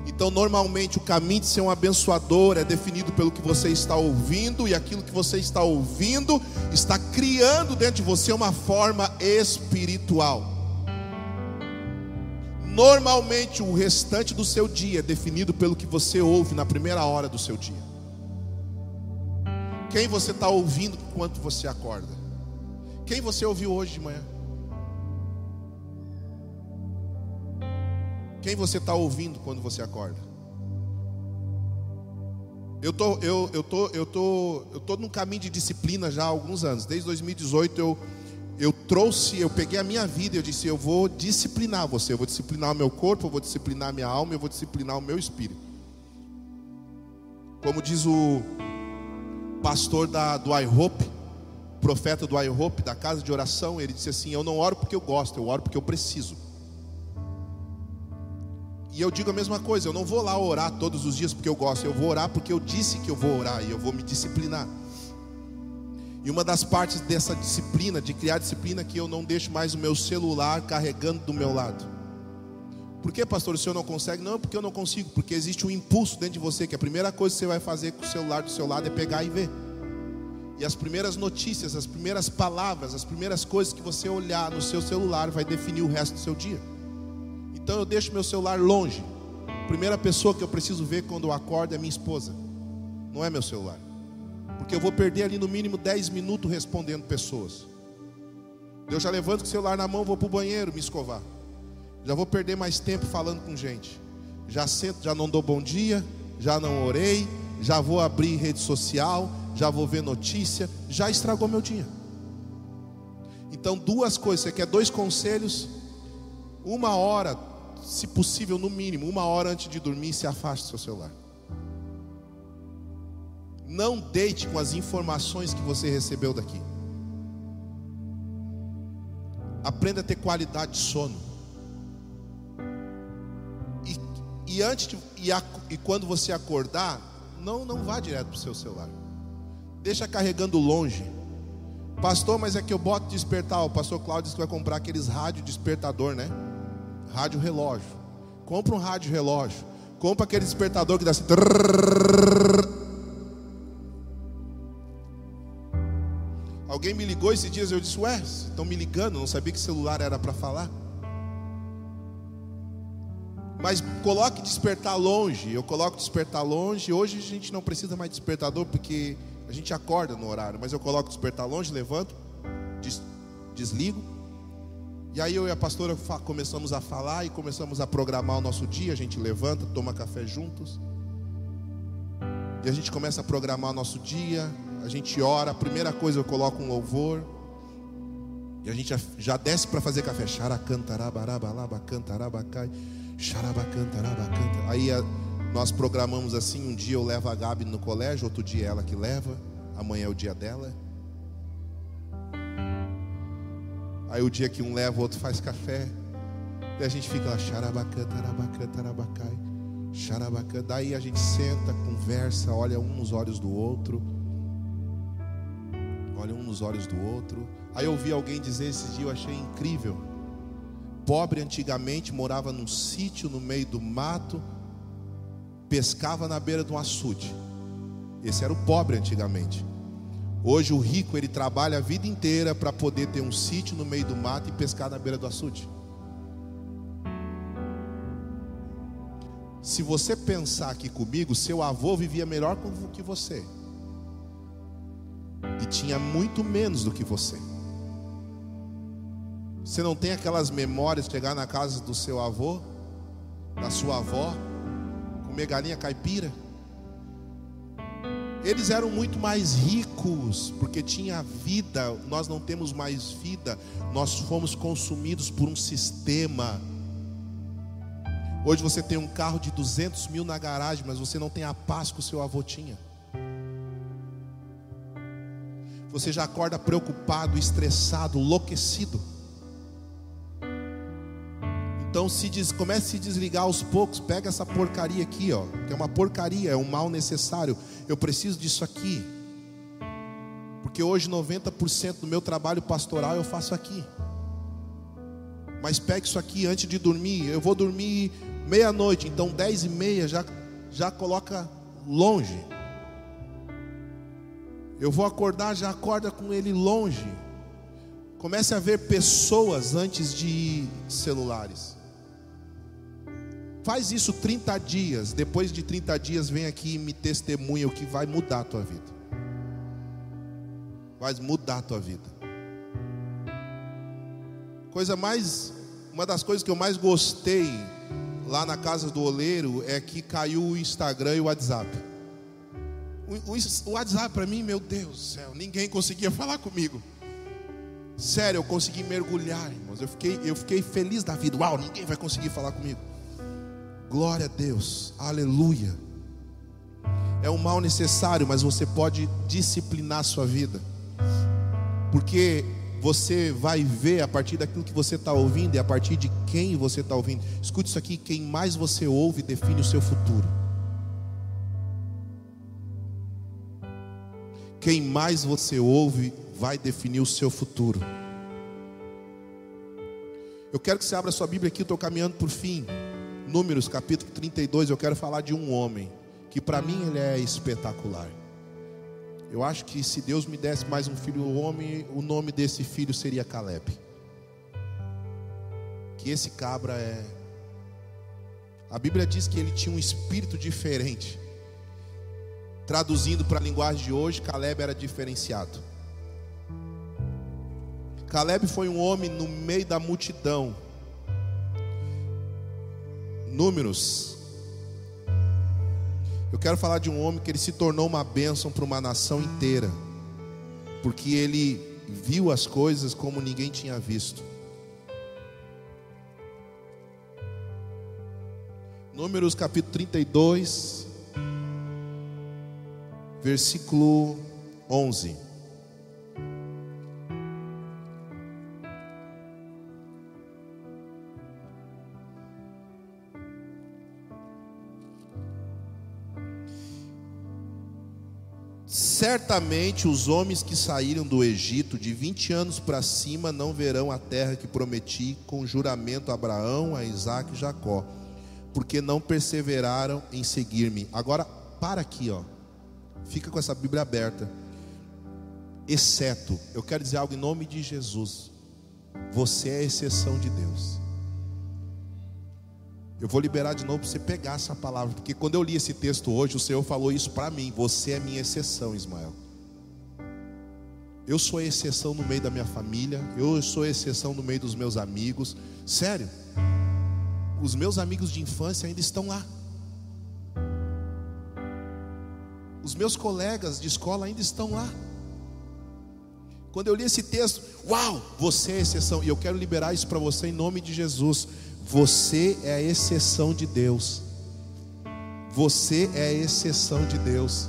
Então, normalmente, o caminho de ser um abençoador é definido pelo que você está ouvindo, e aquilo que você está ouvindo está criando dentro de você uma forma espiritual. Normalmente o restante do seu dia é definido pelo que você ouve na primeira hora do seu dia. Quem você está ouvindo enquanto você acorda? Quem você ouviu hoje de manhã? Quem você está ouvindo quando você acorda? Eu tô, eu, eu tô, eu tô, eu tô num caminho de disciplina já há alguns anos. Desde 2018 eu eu trouxe, eu peguei a minha vida e eu disse: eu vou disciplinar você, eu vou disciplinar o meu corpo, eu vou disciplinar a minha alma, eu vou disciplinar o meu espírito. Como diz o pastor da, do iHope, profeta do iHope, da casa de oração, ele disse assim: Eu não oro porque eu gosto, eu oro porque eu preciso. E eu digo a mesma coisa, eu não vou lá orar todos os dias porque eu gosto, eu vou orar porque eu disse que eu vou orar e eu vou me disciplinar. E uma das partes dessa disciplina, de criar disciplina, é que eu não deixo mais o meu celular carregando do meu lado. Por que, pastor, o senhor não consegue? Não, porque eu não consigo, porque existe um impulso dentro de você, que a primeira coisa que você vai fazer com o celular do seu lado é pegar e ver. E as primeiras notícias, as primeiras palavras, as primeiras coisas que você olhar no seu celular vai definir o resto do seu dia. Então eu deixo meu celular longe. A primeira pessoa que eu preciso ver quando eu acordo é minha esposa, não é meu celular porque eu vou perder ali no mínimo 10 minutos respondendo pessoas. Eu já levanto com o celular na mão, vou para o banheiro me escovar. Já vou perder mais tempo falando com gente. Já sento, já não dou bom dia, já não orei, já vou abrir rede social, já vou ver notícia, já estragou meu dia. Então, duas coisas, você quer dois conselhos? Uma hora, se possível, no mínimo, uma hora antes de dormir, se afaste do seu celular. Não deite com as informações que você recebeu daqui. Aprenda a ter qualidade de sono. E, e antes de, e, a, e quando você acordar, não, não vá direto para o seu celular. Deixa carregando longe. Pastor, mas é que eu boto despertar. O pastor Cláudio disse que vai comprar aqueles rádio despertador, né? Rádio relógio. Compra um rádio relógio. Compra aquele despertador que dá assim. Alguém me ligou esses dias, eu disse, ué, estão me ligando, não sabia que celular era para falar. Mas coloque despertar longe, eu coloco despertar longe. Hoje a gente não precisa mais de despertador porque a gente acorda no horário, mas eu coloco despertar longe, levanto, des, desligo. E aí eu e a pastora começamos a falar e começamos a programar o nosso dia. A gente levanta, toma café juntos. E a gente começa a programar o nosso dia. A gente ora. A primeira coisa eu coloco um louvor. E a gente já, desce para fazer café. Aí nós programamos assim: um dia eu levo a Gabi no colégio, outro dia ela que leva. Amanhã é o dia dela. Aí o dia que um leva, o outro faz café. E a gente fica lá, xarabacã, tarabacã, tarabacai, xarabacã. Daí a gente senta, conversa, olha um nos olhos do outro. Olha um nos olhos do outro. Aí eu ouvi alguém dizer esse dia, eu achei incrível. Pobre antigamente morava num sítio no meio do mato, pescava na beira de um açude. Esse era o pobre antigamente. Hoje o rico ele trabalha a vida inteira para poder ter um sítio no meio do mato e pescar na beira do açude. Se você pensar aqui comigo, seu avô vivia melhor que você. E tinha muito menos do que você. Você não tem aquelas memórias de chegar na casa do seu avô, da sua avó, comer galinha caipira? Eles eram muito mais ricos, porque tinha vida, nós não temos mais vida, nós fomos consumidos por um sistema. Hoje você tem um carro de 200 mil na garagem, mas você não tem a paz que o seu avô tinha. Você já acorda preocupado, estressado, enlouquecido. Então se diz, comece a se desligar aos poucos, pega essa porcaria aqui, ó, que é uma porcaria, é um mal necessário. Eu preciso disso aqui. Porque hoje 90% do meu trabalho pastoral eu faço aqui. Mas pegue isso aqui antes de dormir. Eu vou dormir meia-noite, então dez e meia já, já coloca longe. Eu vou acordar, já acorda com ele longe. Comece a ver pessoas antes de celulares. Faz isso 30 dias. Depois de 30 dias, vem aqui e me testemunha o que vai mudar a tua vida. Vai mudar a tua vida. Coisa mais, uma das coisas que eu mais gostei lá na casa do oleiro é que caiu o Instagram e o WhatsApp. O, o, o WhatsApp para mim, meu Deus do céu, ninguém conseguia falar comigo. Sério, eu consegui mergulhar, irmãos. Eu fiquei, eu fiquei feliz da vida. Uau, ninguém vai conseguir falar comigo. Glória a Deus, aleluia. É um mal necessário, mas você pode disciplinar a sua vida, porque você vai ver a partir daquilo que você está ouvindo e a partir de quem você está ouvindo. Escute isso aqui: quem mais você ouve define o seu futuro. Quem mais você ouve vai definir o seu futuro. Eu quero que você abra sua Bíblia aqui, estou caminhando por fim. Números capítulo 32, eu quero falar de um homem que para mim ele é espetacular. Eu acho que se Deus me desse mais um filho homem, o nome desse filho seria Caleb. Que esse cabra é A Bíblia diz que ele tinha um espírito diferente. Traduzindo para a linguagem de hoje, Caleb era diferenciado. Caleb foi um homem no meio da multidão Números. Eu quero falar de um homem que ele se tornou uma bênção para uma nação inteira, porque ele viu as coisas como ninguém tinha visto. Números capítulo 32, versículo 11. Certamente os homens que saíram do Egito de 20 anos para cima não verão a terra que prometi com juramento a Abraão, a Isaac e Jacó, porque não perseveraram em seguir-me. Agora, para aqui, ó. Fica com essa Bíblia aberta. Exceto, eu quero dizer algo em nome de Jesus. Você é a exceção de Deus. Eu vou liberar de novo para você pegar essa palavra, porque quando eu li esse texto hoje, o Senhor falou isso para mim. Você é minha exceção, Ismael. Eu sou exceção no meio da minha família, eu sou exceção no meio dos meus amigos. Sério, os meus amigos de infância ainda estão lá. Os meus colegas de escola ainda estão lá. Quando eu li esse texto, uau, você é exceção, e eu quero liberar isso para você em nome de Jesus. Você é a exceção de Deus. Você é a exceção de Deus.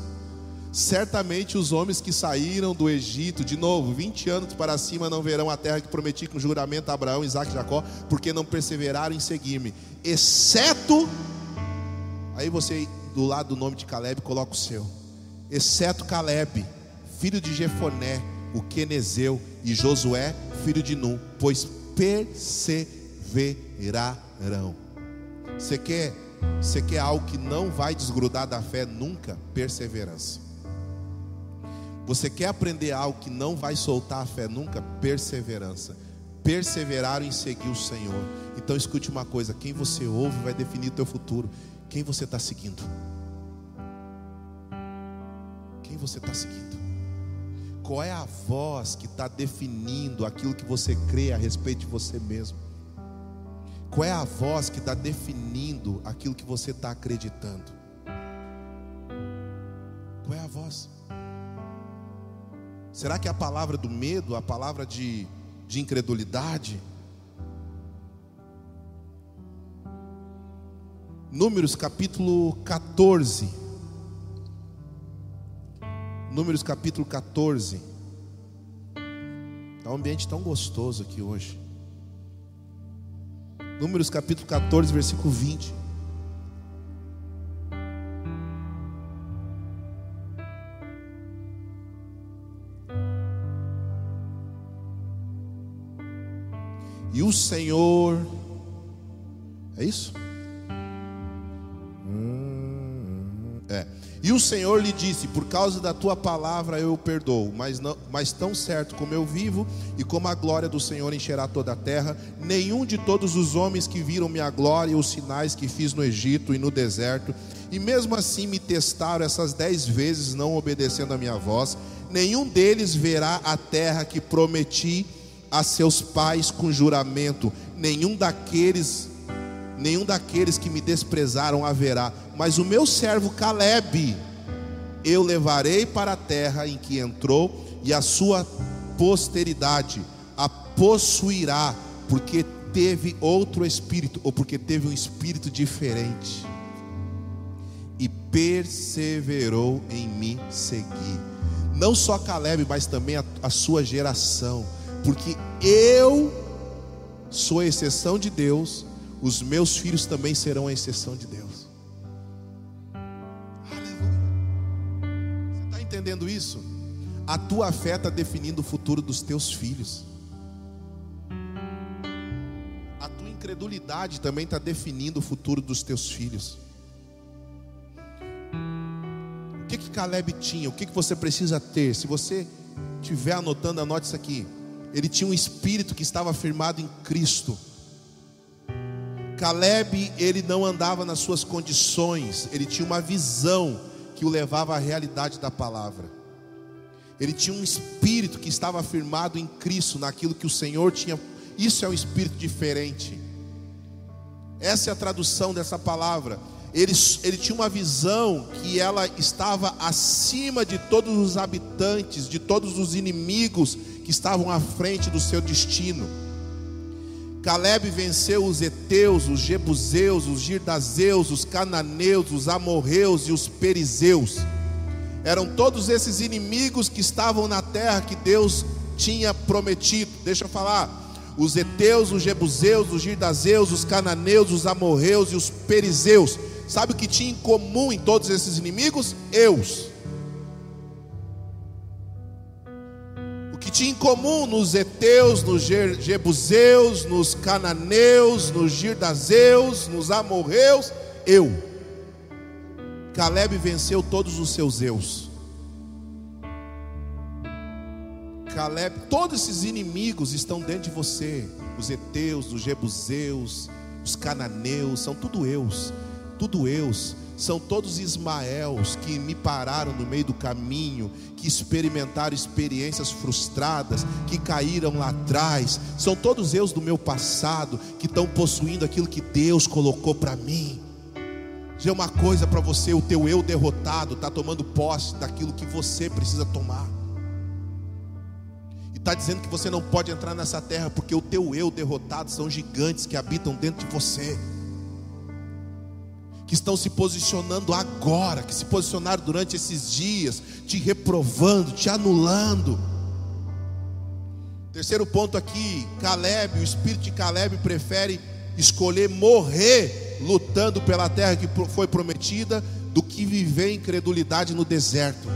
Certamente os homens que saíram do Egito, de novo, 20 anos para cima, não verão a terra que prometi com juramento a Abraão, Isaac e Jacó, porque não perseveraram em seguir-me, exceto. Aí você, do lado do nome de Caleb, coloca o seu, exceto Caleb, filho de Jefoné, o Quenezeu, e Josué, filho de Num, pois perseverarão. Você quer, você quer algo que não vai desgrudar da fé nunca? Perseverança. Você quer aprender algo que não vai soltar a fé nunca? Perseverança. Perseverar em seguir o Senhor. Então escute uma coisa: quem você ouve vai definir o teu futuro. Quem você está seguindo? Quem você está seguindo? Qual é a voz que está definindo aquilo que você crê a respeito de você mesmo? Qual é a voz que está definindo aquilo que você está acreditando? Qual é a voz? Será que é a palavra do medo, a palavra de, de incredulidade? Números capítulo 14. Números capítulo 14. Está um ambiente tão gostoso aqui hoje. Números capítulo 14, versículo 20. E o Senhor, é isso? E o Senhor lhe disse: Por causa da tua palavra eu o perdoo, mas, não, mas tão certo como eu vivo e como a glória do Senhor encherá toda a terra, nenhum de todos os homens que viram minha glória e os sinais que fiz no Egito e no deserto, e mesmo assim me testaram essas dez vezes, não obedecendo a minha voz, nenhum deles verá a terra que prometi a seus pais com juramento: nenhum daqueles, nenhum daqueles que me desprezaram haverá, mas o meu servo Caleb eu levarei para a terra em que entrou, e a sua posteridade a possuirá, porque teve outro espírito, ou porque teve um espírito diferente, e perseverou em me seguir. Não só Caleb, mas também a, a sua geração porque eu sou a exceção de Deus, os meus filhos também serão a exceção de Deus. Aleluia. Você está entendendo isso? A tua fé está definindo o futuro dos teus filhos. A tua incredulidade também está definindo o futuro dos teus filhos. O que que Caleb tinha? O que que você precisa ter? Se você estiver anotando, anote isso aqui ele tinha um espírito que estava firmado em Cristo. Caleb, ele não andava nas suas condições, ele tinha uma visão que o levava à realidade da palavra. Ele tinha um espírito que estava firmado em Cristo, naquilo que o Senhor tinha. Isso é um espírito diferente. Essa é a tradução dessa palavra. Ele, ele tinha uma visão que ela estava acima de todos os habitantes, de todos os inimigos que estavam à frente do seu destino. Caleb venceu os heteus, os jebuseus, os girdazeus, os cananeus, os amorreus e os perizeus. Eram todos esses inimigos que estavam na terra que Deus tinha prometido. Deixa eu falar. Os heteus, os jebuseus, os girdazeus, os cananeus, os amorreus e os perizeus. Sabe o que tinha em comum em todos esses inimigos? Eus. Tinha em comum nos heteus, nos jebuseus, nos cananeus, nos girdazeus, nos amorreus, eu. Caleb venceu todos os seus eus. Caleb, todos esses inimigos estão dentro de você. Os heteus, os jebuseus, os cananeus, são tudo eus, tudo eus. São todos Ismaels que me pararam no meio do caminho, que experimentaram experiências frustradas, que caíram lá atrás. São todos eus do meu passado que estão possuindo aquilo que Deus colocou para mim. Dizer uma coisa para você: o teu eu derrotado está tomando posse daquilo que você precisa tomar. E está dizendo que você não pode entrar nessa terra porque o teu eu derrotado são gigantes que habitam dentro de você que estão se posicionando agora, que se posicionaram durante esses dias, te reprovando, te anulando. Terceiro ponto aqui, Caleb, o espírito de Caleb prefere escolher morrer lutando pela terra que foi prometida do que viver em incredulidade no deserto.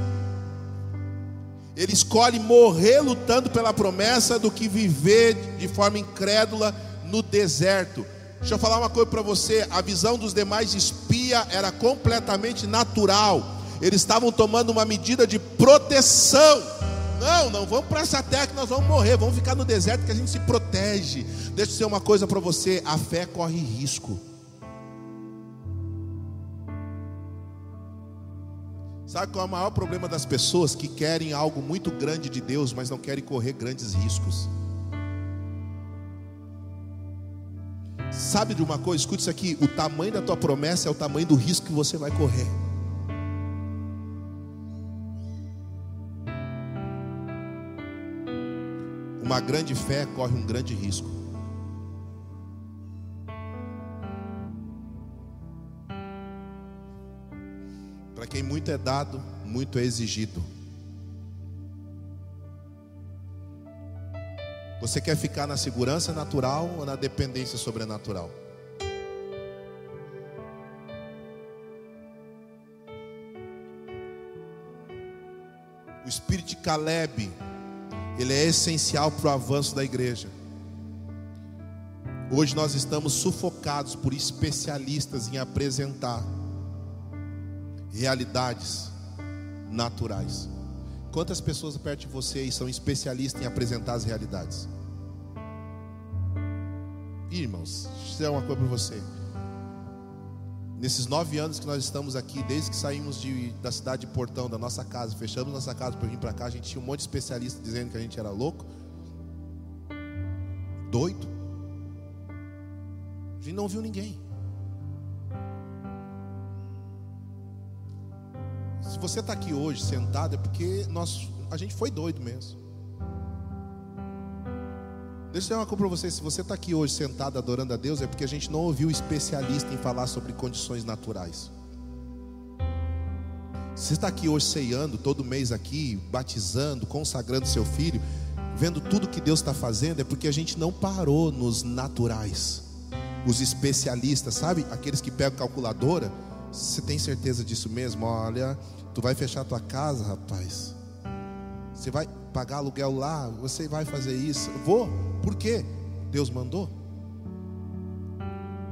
Ele escolhe morrer lutando pela promessa do que viver de forma incrédula no deserto. Deixa eu falar uma coisa para você: a visão dos demais espia era completamente natural. Eles estavam tomando uma medida de proteção. Não, não vamos para essa terra que nós vamos morrer, vamos ficar no deserto que a gente se protege. Deixa eu dizer uma coisa para você: a fé corre risco. Sabe qual é o maior problema das pessoas que querem algo muito grande de Deus, mas não querem correr grandes riscos? Sabe de uma coisa? Escute isso aqui: o tamanho da tua promessa é o tamanho do risco que você vai correr. Uma grande fé corre um grande risco. Para quem muito é dado, muito é exigido. Você quer ficar na segurança natural ou na dependência sobrenatural? O espírito de Caleb, ele é essencial para o avanço da igreja. Hoje nós estamos sufocados por especialistas em apresentar realidades naturais. Quantas pessoas perto de você são especialistas em apresentar as realidades? Irmãos, deixa eu dizer uma coisa para você. Nesses nove anos que nós estamos aqui, desde que saímos de, da cidade de Portão, da nossa casa, fechamos nossa casa para vir para cá, a gente tinha um monte de especialistas dizendo que a gente era louco, doido. A gente não viu ninguém. Você está aqui hoje sentado, é porque nós, a gente foi doido mesmo. Deixa eu dizer uma coisa para você: se você está aqui hoje sentado adorando a Deus, é porque a gente não ouviu especialista em falar sobre condições naturais. Se você está aqui hoje ceando, todo mês aqui, batizando, consagrando seu filho, vendo tudo que Deus está fazendo, é porque a gente não parou nos naturais. Os especialistas, sabe? Aqueles que pegam calculadora. Você tem certeza disso mesmo? Olha, Tu vai fechar tua casa, rapaz. Você vai pagar aluguel lá, você vai fazer isso. Vou. Por quê? Deus mandou.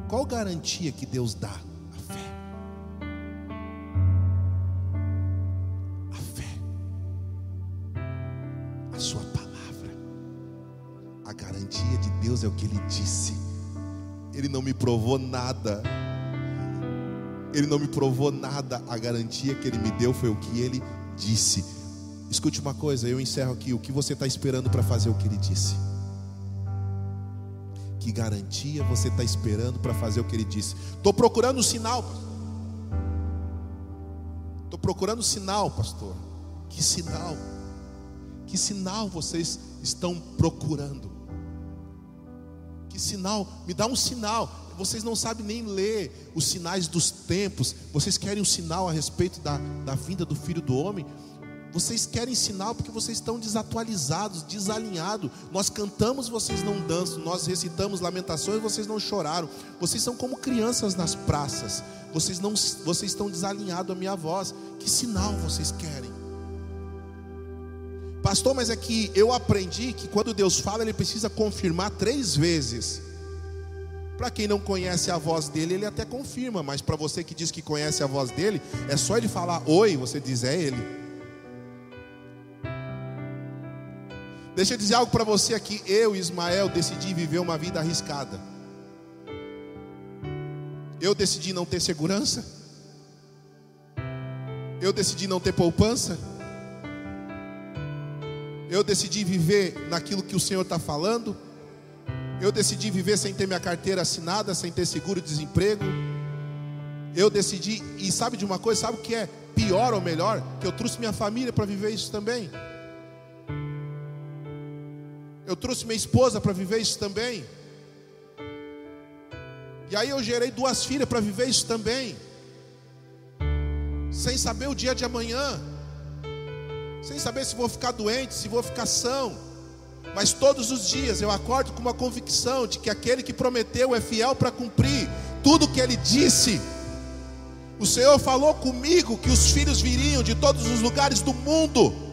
Qual garantia que Deus dá? A fé. A fé. A sua palavra. A garantia de Deus é o que ele disse. Ele não me provou nada ele não me provou nada, a garantia que ele me deu foi o que ele disse. Escute uma coisa, eu encerro aqui. O que você está esperando para fazer o que ele disse? Que garantia você está esperando para fazer o que ele disse? Estou procurando um sinal, Estou procurando sinal, pastor. Que sinal? Que sinal vocês estão procurando? Que sinal? Me dá um sinal vocês não sabem nem ler os sinais dos tempos, vocês querem um sinal a respeito da, da vinda do Filho do Homem, vocês querem sinal porque vocês estão desatualizados, desalinhados. Nós cantamos, vocês não dançam. Nós recitamos lamentações, vocês não choraram. Vocês são como crianças nas praças. Vocês não, vocês estão desalinhados à minha voz. Que sinal vocês querem? Pastor, mas é que eu aprendi que quando Deus fala, Ele precisa confirmar três vezes. Para quem não conhece a voz dele, ele até confirma, mas para você que diz que conhece a voz dele, é só ele falar oi, você diz é ele. Deixa eu dizer algo para você aqui. Eu, Ismael, decidi viver uma vida arriscada. Eu decidi não ter segurança. Eu decidi não ter poupança. Eu decidi viver naquilo que o Senhor está falando. Eu decidi viver sem ter minha carteira assinada, sem ter seguro-desemprego. Eu decidi, e sabe de uma coisa? Sabe o que é pior ou melhor? Que eu trouxe minha família para viver isso também. Eu trouxe minha esposa para viver isso também. E aí eu gerei duas filhas para viver isso também. Sem saber o dia de amanhã. Sem saber se vou ficar doente, se vou ficar são. Mas todos os dias eu acordo com uma convicção de que aquele que prometeu é fiel para cumprir tudo o que ele disse. O Senhor falou comigo que os filhos viriam de todos os lugares do mundo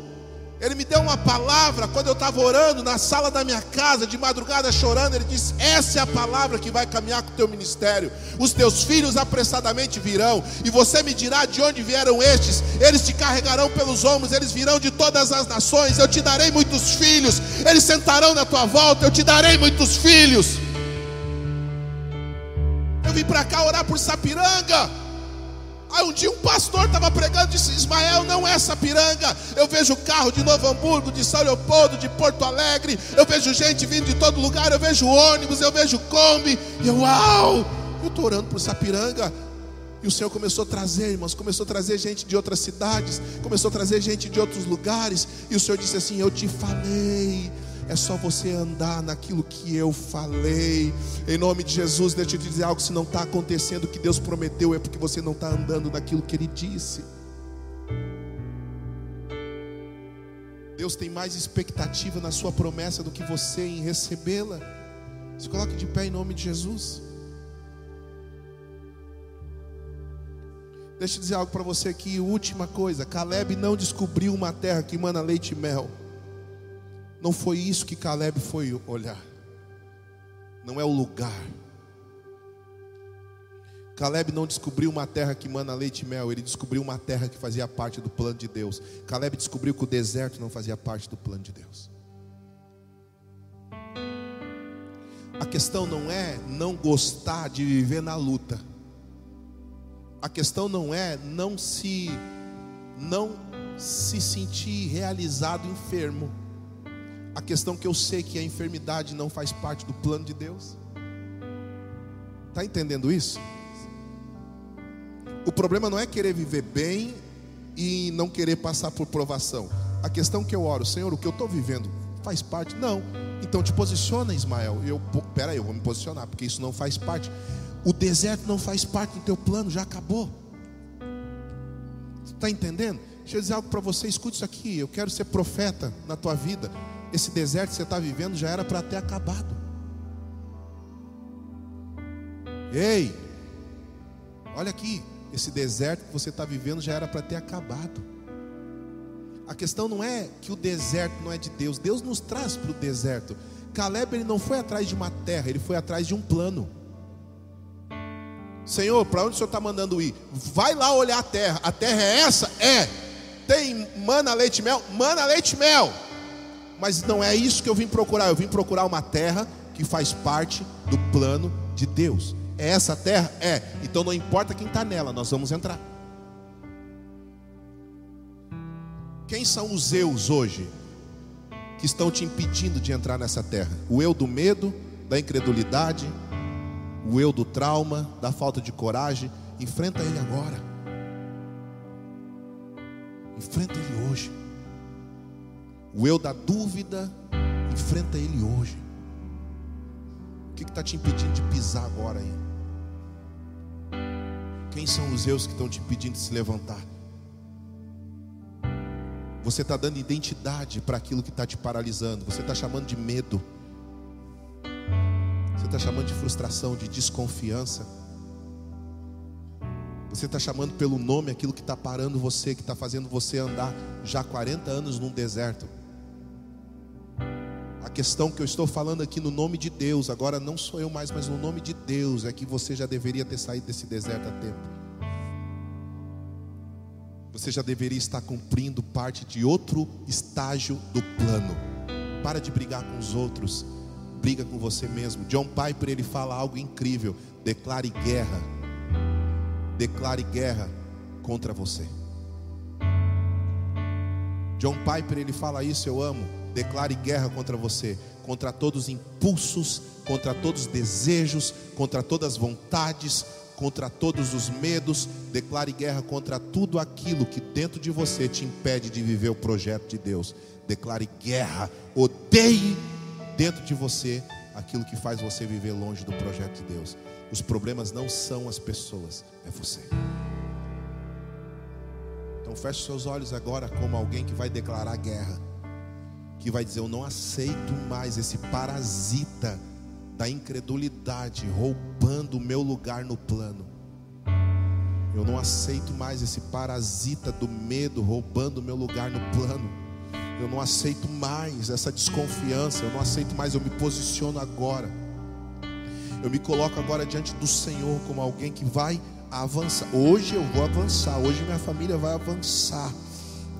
ele me deu uma palavra quando eu estava orando na sala da minha casa, de madrugada chorando. Ele disse: Essa é a palavra que vai caminhar com o teu ministério. Os teus filhos apressadamente virão, e você me dirá de onde vieram estes. Eles te carregarão pelos ombros, eles virão de todas as nações. Eu te darei muitos filhos, eles sentarão na tua volta. Eu te darei muitos filhos. Eu vim para cá orar por Sapiranga. Aí um dia um pastor estava pregando e disse: Ismael, não é essa piranga. Eu vejo carro de Novo Hamburgo, de São Leopoldo, de Porto Alegre. Eu vejo gente vindo de todo lugar. Eu vejo ônibus, eu vejo Kombi. E eu, uau! Eu estou orando por Sapiranga. E o Senhor começou a trazer, irmãos, começou a trazer gente de outras cidades, começou a trazer gente de outros lugares. E o Senhor disse assim: Eu te falei é só você andar naquilo que eu falei. Em nome de Jesus, deixa eu te dizer algo: se não está acontecendo o que Deus prometeu, é porque você não está andando naquilo que Ele disse. Deus tem mais expectativa na sua promessa do que você em recebê-la. Se coloque de pé em nome de Jesus. Deixa eu dizer algo para você aqui, última coisa. Caleb não descobriu uma terra que mana leite e mel. Não foi isso que Caleb foi olhar. Não é o lugar. Caleb não descobriu uma terra que mana leite e mel, ele descobriu uma terra que fazia parte do plano de Deus. Caleb descobriu que o deserto não fazia parte do plano de Deus. A questão não é não gostar de viver na luta. A questão não é não se não se sentir realizado enfermo. A questão que eu sei que a enfermidade não faz parte do plano de Deus. Está entendendo isso? O problema não é querer viver bem e não querer passar por provação. A questão que eu oro, Senhor, o que eu estou vivendo faz parte? Não. Então te posiciona, Ismael. Eu, pera aí, eu vou me posicionar, porque isso não faz parte. O deserto não faz parte do teu plano, já acabou. Está entendendo? Deixa eu dizer algo para você, escute isso aqui. Eu quero ser profeta na tua vida esse deserto que você está vivendo já era para ter acabado. Ei, olha aqui, esse deserto que você está vivendo já era para ter acabado. A questão não é que o deserto não é de Deus, Deus nos traz para o deserto. Caleb ele não foi atrás de uma terra, ele foi atrás de um plano. Senhor, para onde o Senhor está mandando ir? Vai lá olhar a terra. A terra é essa? É. Tem mana, leite, mel? Mana, leite, mel. Mas não é isso que eu vim procurar. Eu vim procurar uma terra que faz parte do plano de Deus. É essa terra? É. Então não importa quem está nela, nós vamos entrar. Quem são os eus hoje que estão te impedindo de entrar nessa terra? O eu do medo, da incredulidade, o eu do trauma, da falta de coragem. Enfrenta ele agora. Enfrenta ele hoje. O eu da dúvida, enfrenta ele hoje. O que está te impedindo de pisar agora aí? Quem são os eus que estão te impedindo de se levantar? Você está dando identidade para aquilo que está te paralisando. Você está chamando de medo. Você está chamando de frustração, de desconfiança. Você está chamando pelo nome aquilo que está parando você, que está fazendo você andar já 40 anos num deserto. A questão que eu estou falando aqui no nome de Deus, agora não sou eu mais, mas no nome de Deus, é que você já deveria ter saído desse deserto a tempo. Você já deveria estar cumprindo parte de outro estágio do plano. Para de brigar com os outros, briga com você mesmo. John Piper ele fala algo incrível: declare guerra, declare guerra contra você. John Piper ele fala isso, eu amo. Declare guerra contra você, contra todos os impulsos, contra todos os desejos, contra todas as vontades, contra todos os medos. Declare guerra contra tudo aquilo que dentro de você te impede de viver o projeto de Deus. Declare guerra, odeie dentro de você aquilo que faz você viver longe do projeto de Deus. Os problemas não são as pessoas, é você. Então feche seus olhos agora como alguém que vai declarar guerra, que vai dizer: Eu não aceito mais esse parasita da incredulidade roubando o meu lugar no plano. Eu não aceito mais esse parasita do medo roubando o meu lugar no plano. Eu não aceito mais essa desconfiança. Eu não aceito mais. Eu me posiciono agora. Eu me coloco agora diante do Senhor como alguém que vai avançar. Hoje eu vou avançar. Hoje minha família vai avançar.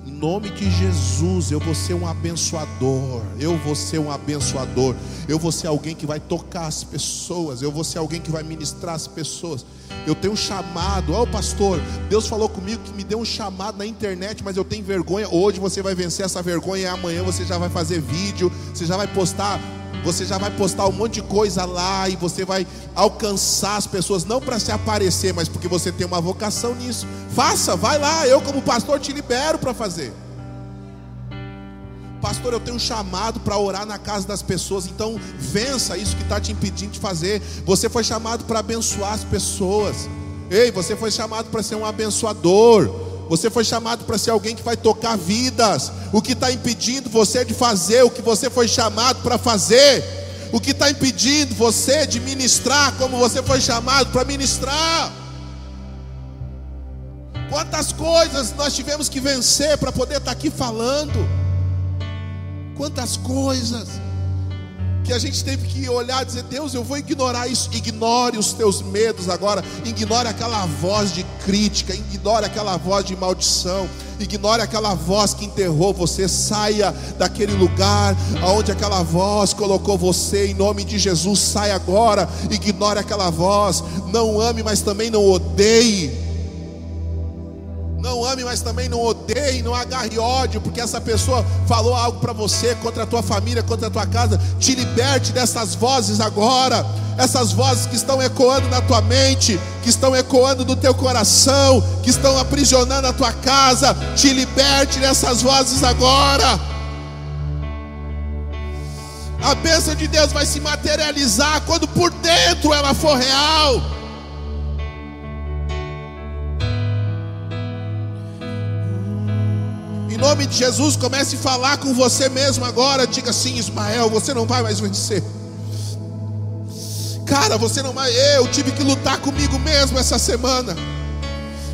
Em nome de Jesus, eu vou ser um abençoador. Eu vou ser um abençoador. Eu vou ser alguém que vai tocar as pessoas. Eu vou ser alguém que vai ministrar as pessoas. Eu tenho um chamado. Ó, oh, pastor, Deus falou comigo que me deu um chamado na internet, mas eu tenho vergonha. Hoje você vai vencer essa vergonha e amanhã você já vai fazer vídeo, você já vai postar você já vai postar um monte de coisa lá e você vai alcançar as pessoas, não para se aparecer, mas porque você tem uma vocação nisso. Faça, vai lá, eu como pastor te libero para fazer. Pastor, eu tenho um chamado para orar na casa das pessoas, então vença isso que está te impedindo de fazer. Você foi chamado para abençoar as pessoas. Ei, você foi chamado para ser um abençoador. Você foi chamado para ser alguém que vai tocar vidas. O que está impedindo você de fazer o que você foi chamado para fazer? O que está impedindo você de ministrar como você foi chamado para ministrar? Quantas coisas nós tivemos que vencer para poder estar tá aqui falando? Quantas coisas que a gente teve que olhar e dizer: Deus, eu vou ignorar isso. Ignore os teus medos agora. Ignore aquela voz de crítica. Ignore aquela voz de maldição. Ignore aquela voz que enterrou você. Saia daquele lugar aonde aquela voz colocou você. Em nome de Jesus, saia agora. Ignore aquela voz. Não ame, mas também não odeie. Não ame, mas também não odeie, não agarre ódio, porque essa pessoa falou algo para você, contra a tua família, contra a tua casa. Te liberte dessas vozes agora, essas vozes que estão ecoando na tua mente, que estão ecoando no teu coração, que estão aprisionando a tua casa. Te liberte dessas vozes agora. A bênção de Deus vai se materializar quando por dentro ela for real. Nome de Jesus, comece a falar com você mesmo agora. Diga assim: Ismael, você não vai mais vencer. Cara, você não vai. Eu tive que lutar comigo mesmo essa semana.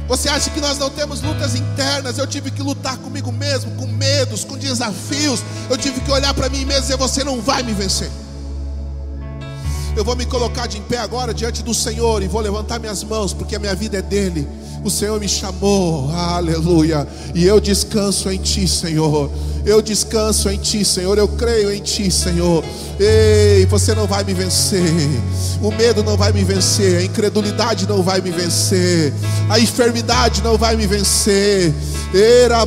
Você acha que nós não temos lutas internas? Eu tive que lutar comigo mesmo, com medos, com desafios. Eu tive que olhar para mim mesmo e dizer: Você não vai me vencer. Eu vou me colocar de pé agora diante do Senhor e vou levantar minhas mãos, porque a minha vida é dele. O Senhor me chamou, aleluia. E eu descanso em Ti, Senhor. Eu descanso em Ti, Senhor. Eu creio em Ti, Senhor. Ei, você não vai me vencer. O medo não vai me vencer. A incredulidade não vai me vencer. A enfermidade não vai me vencer. Era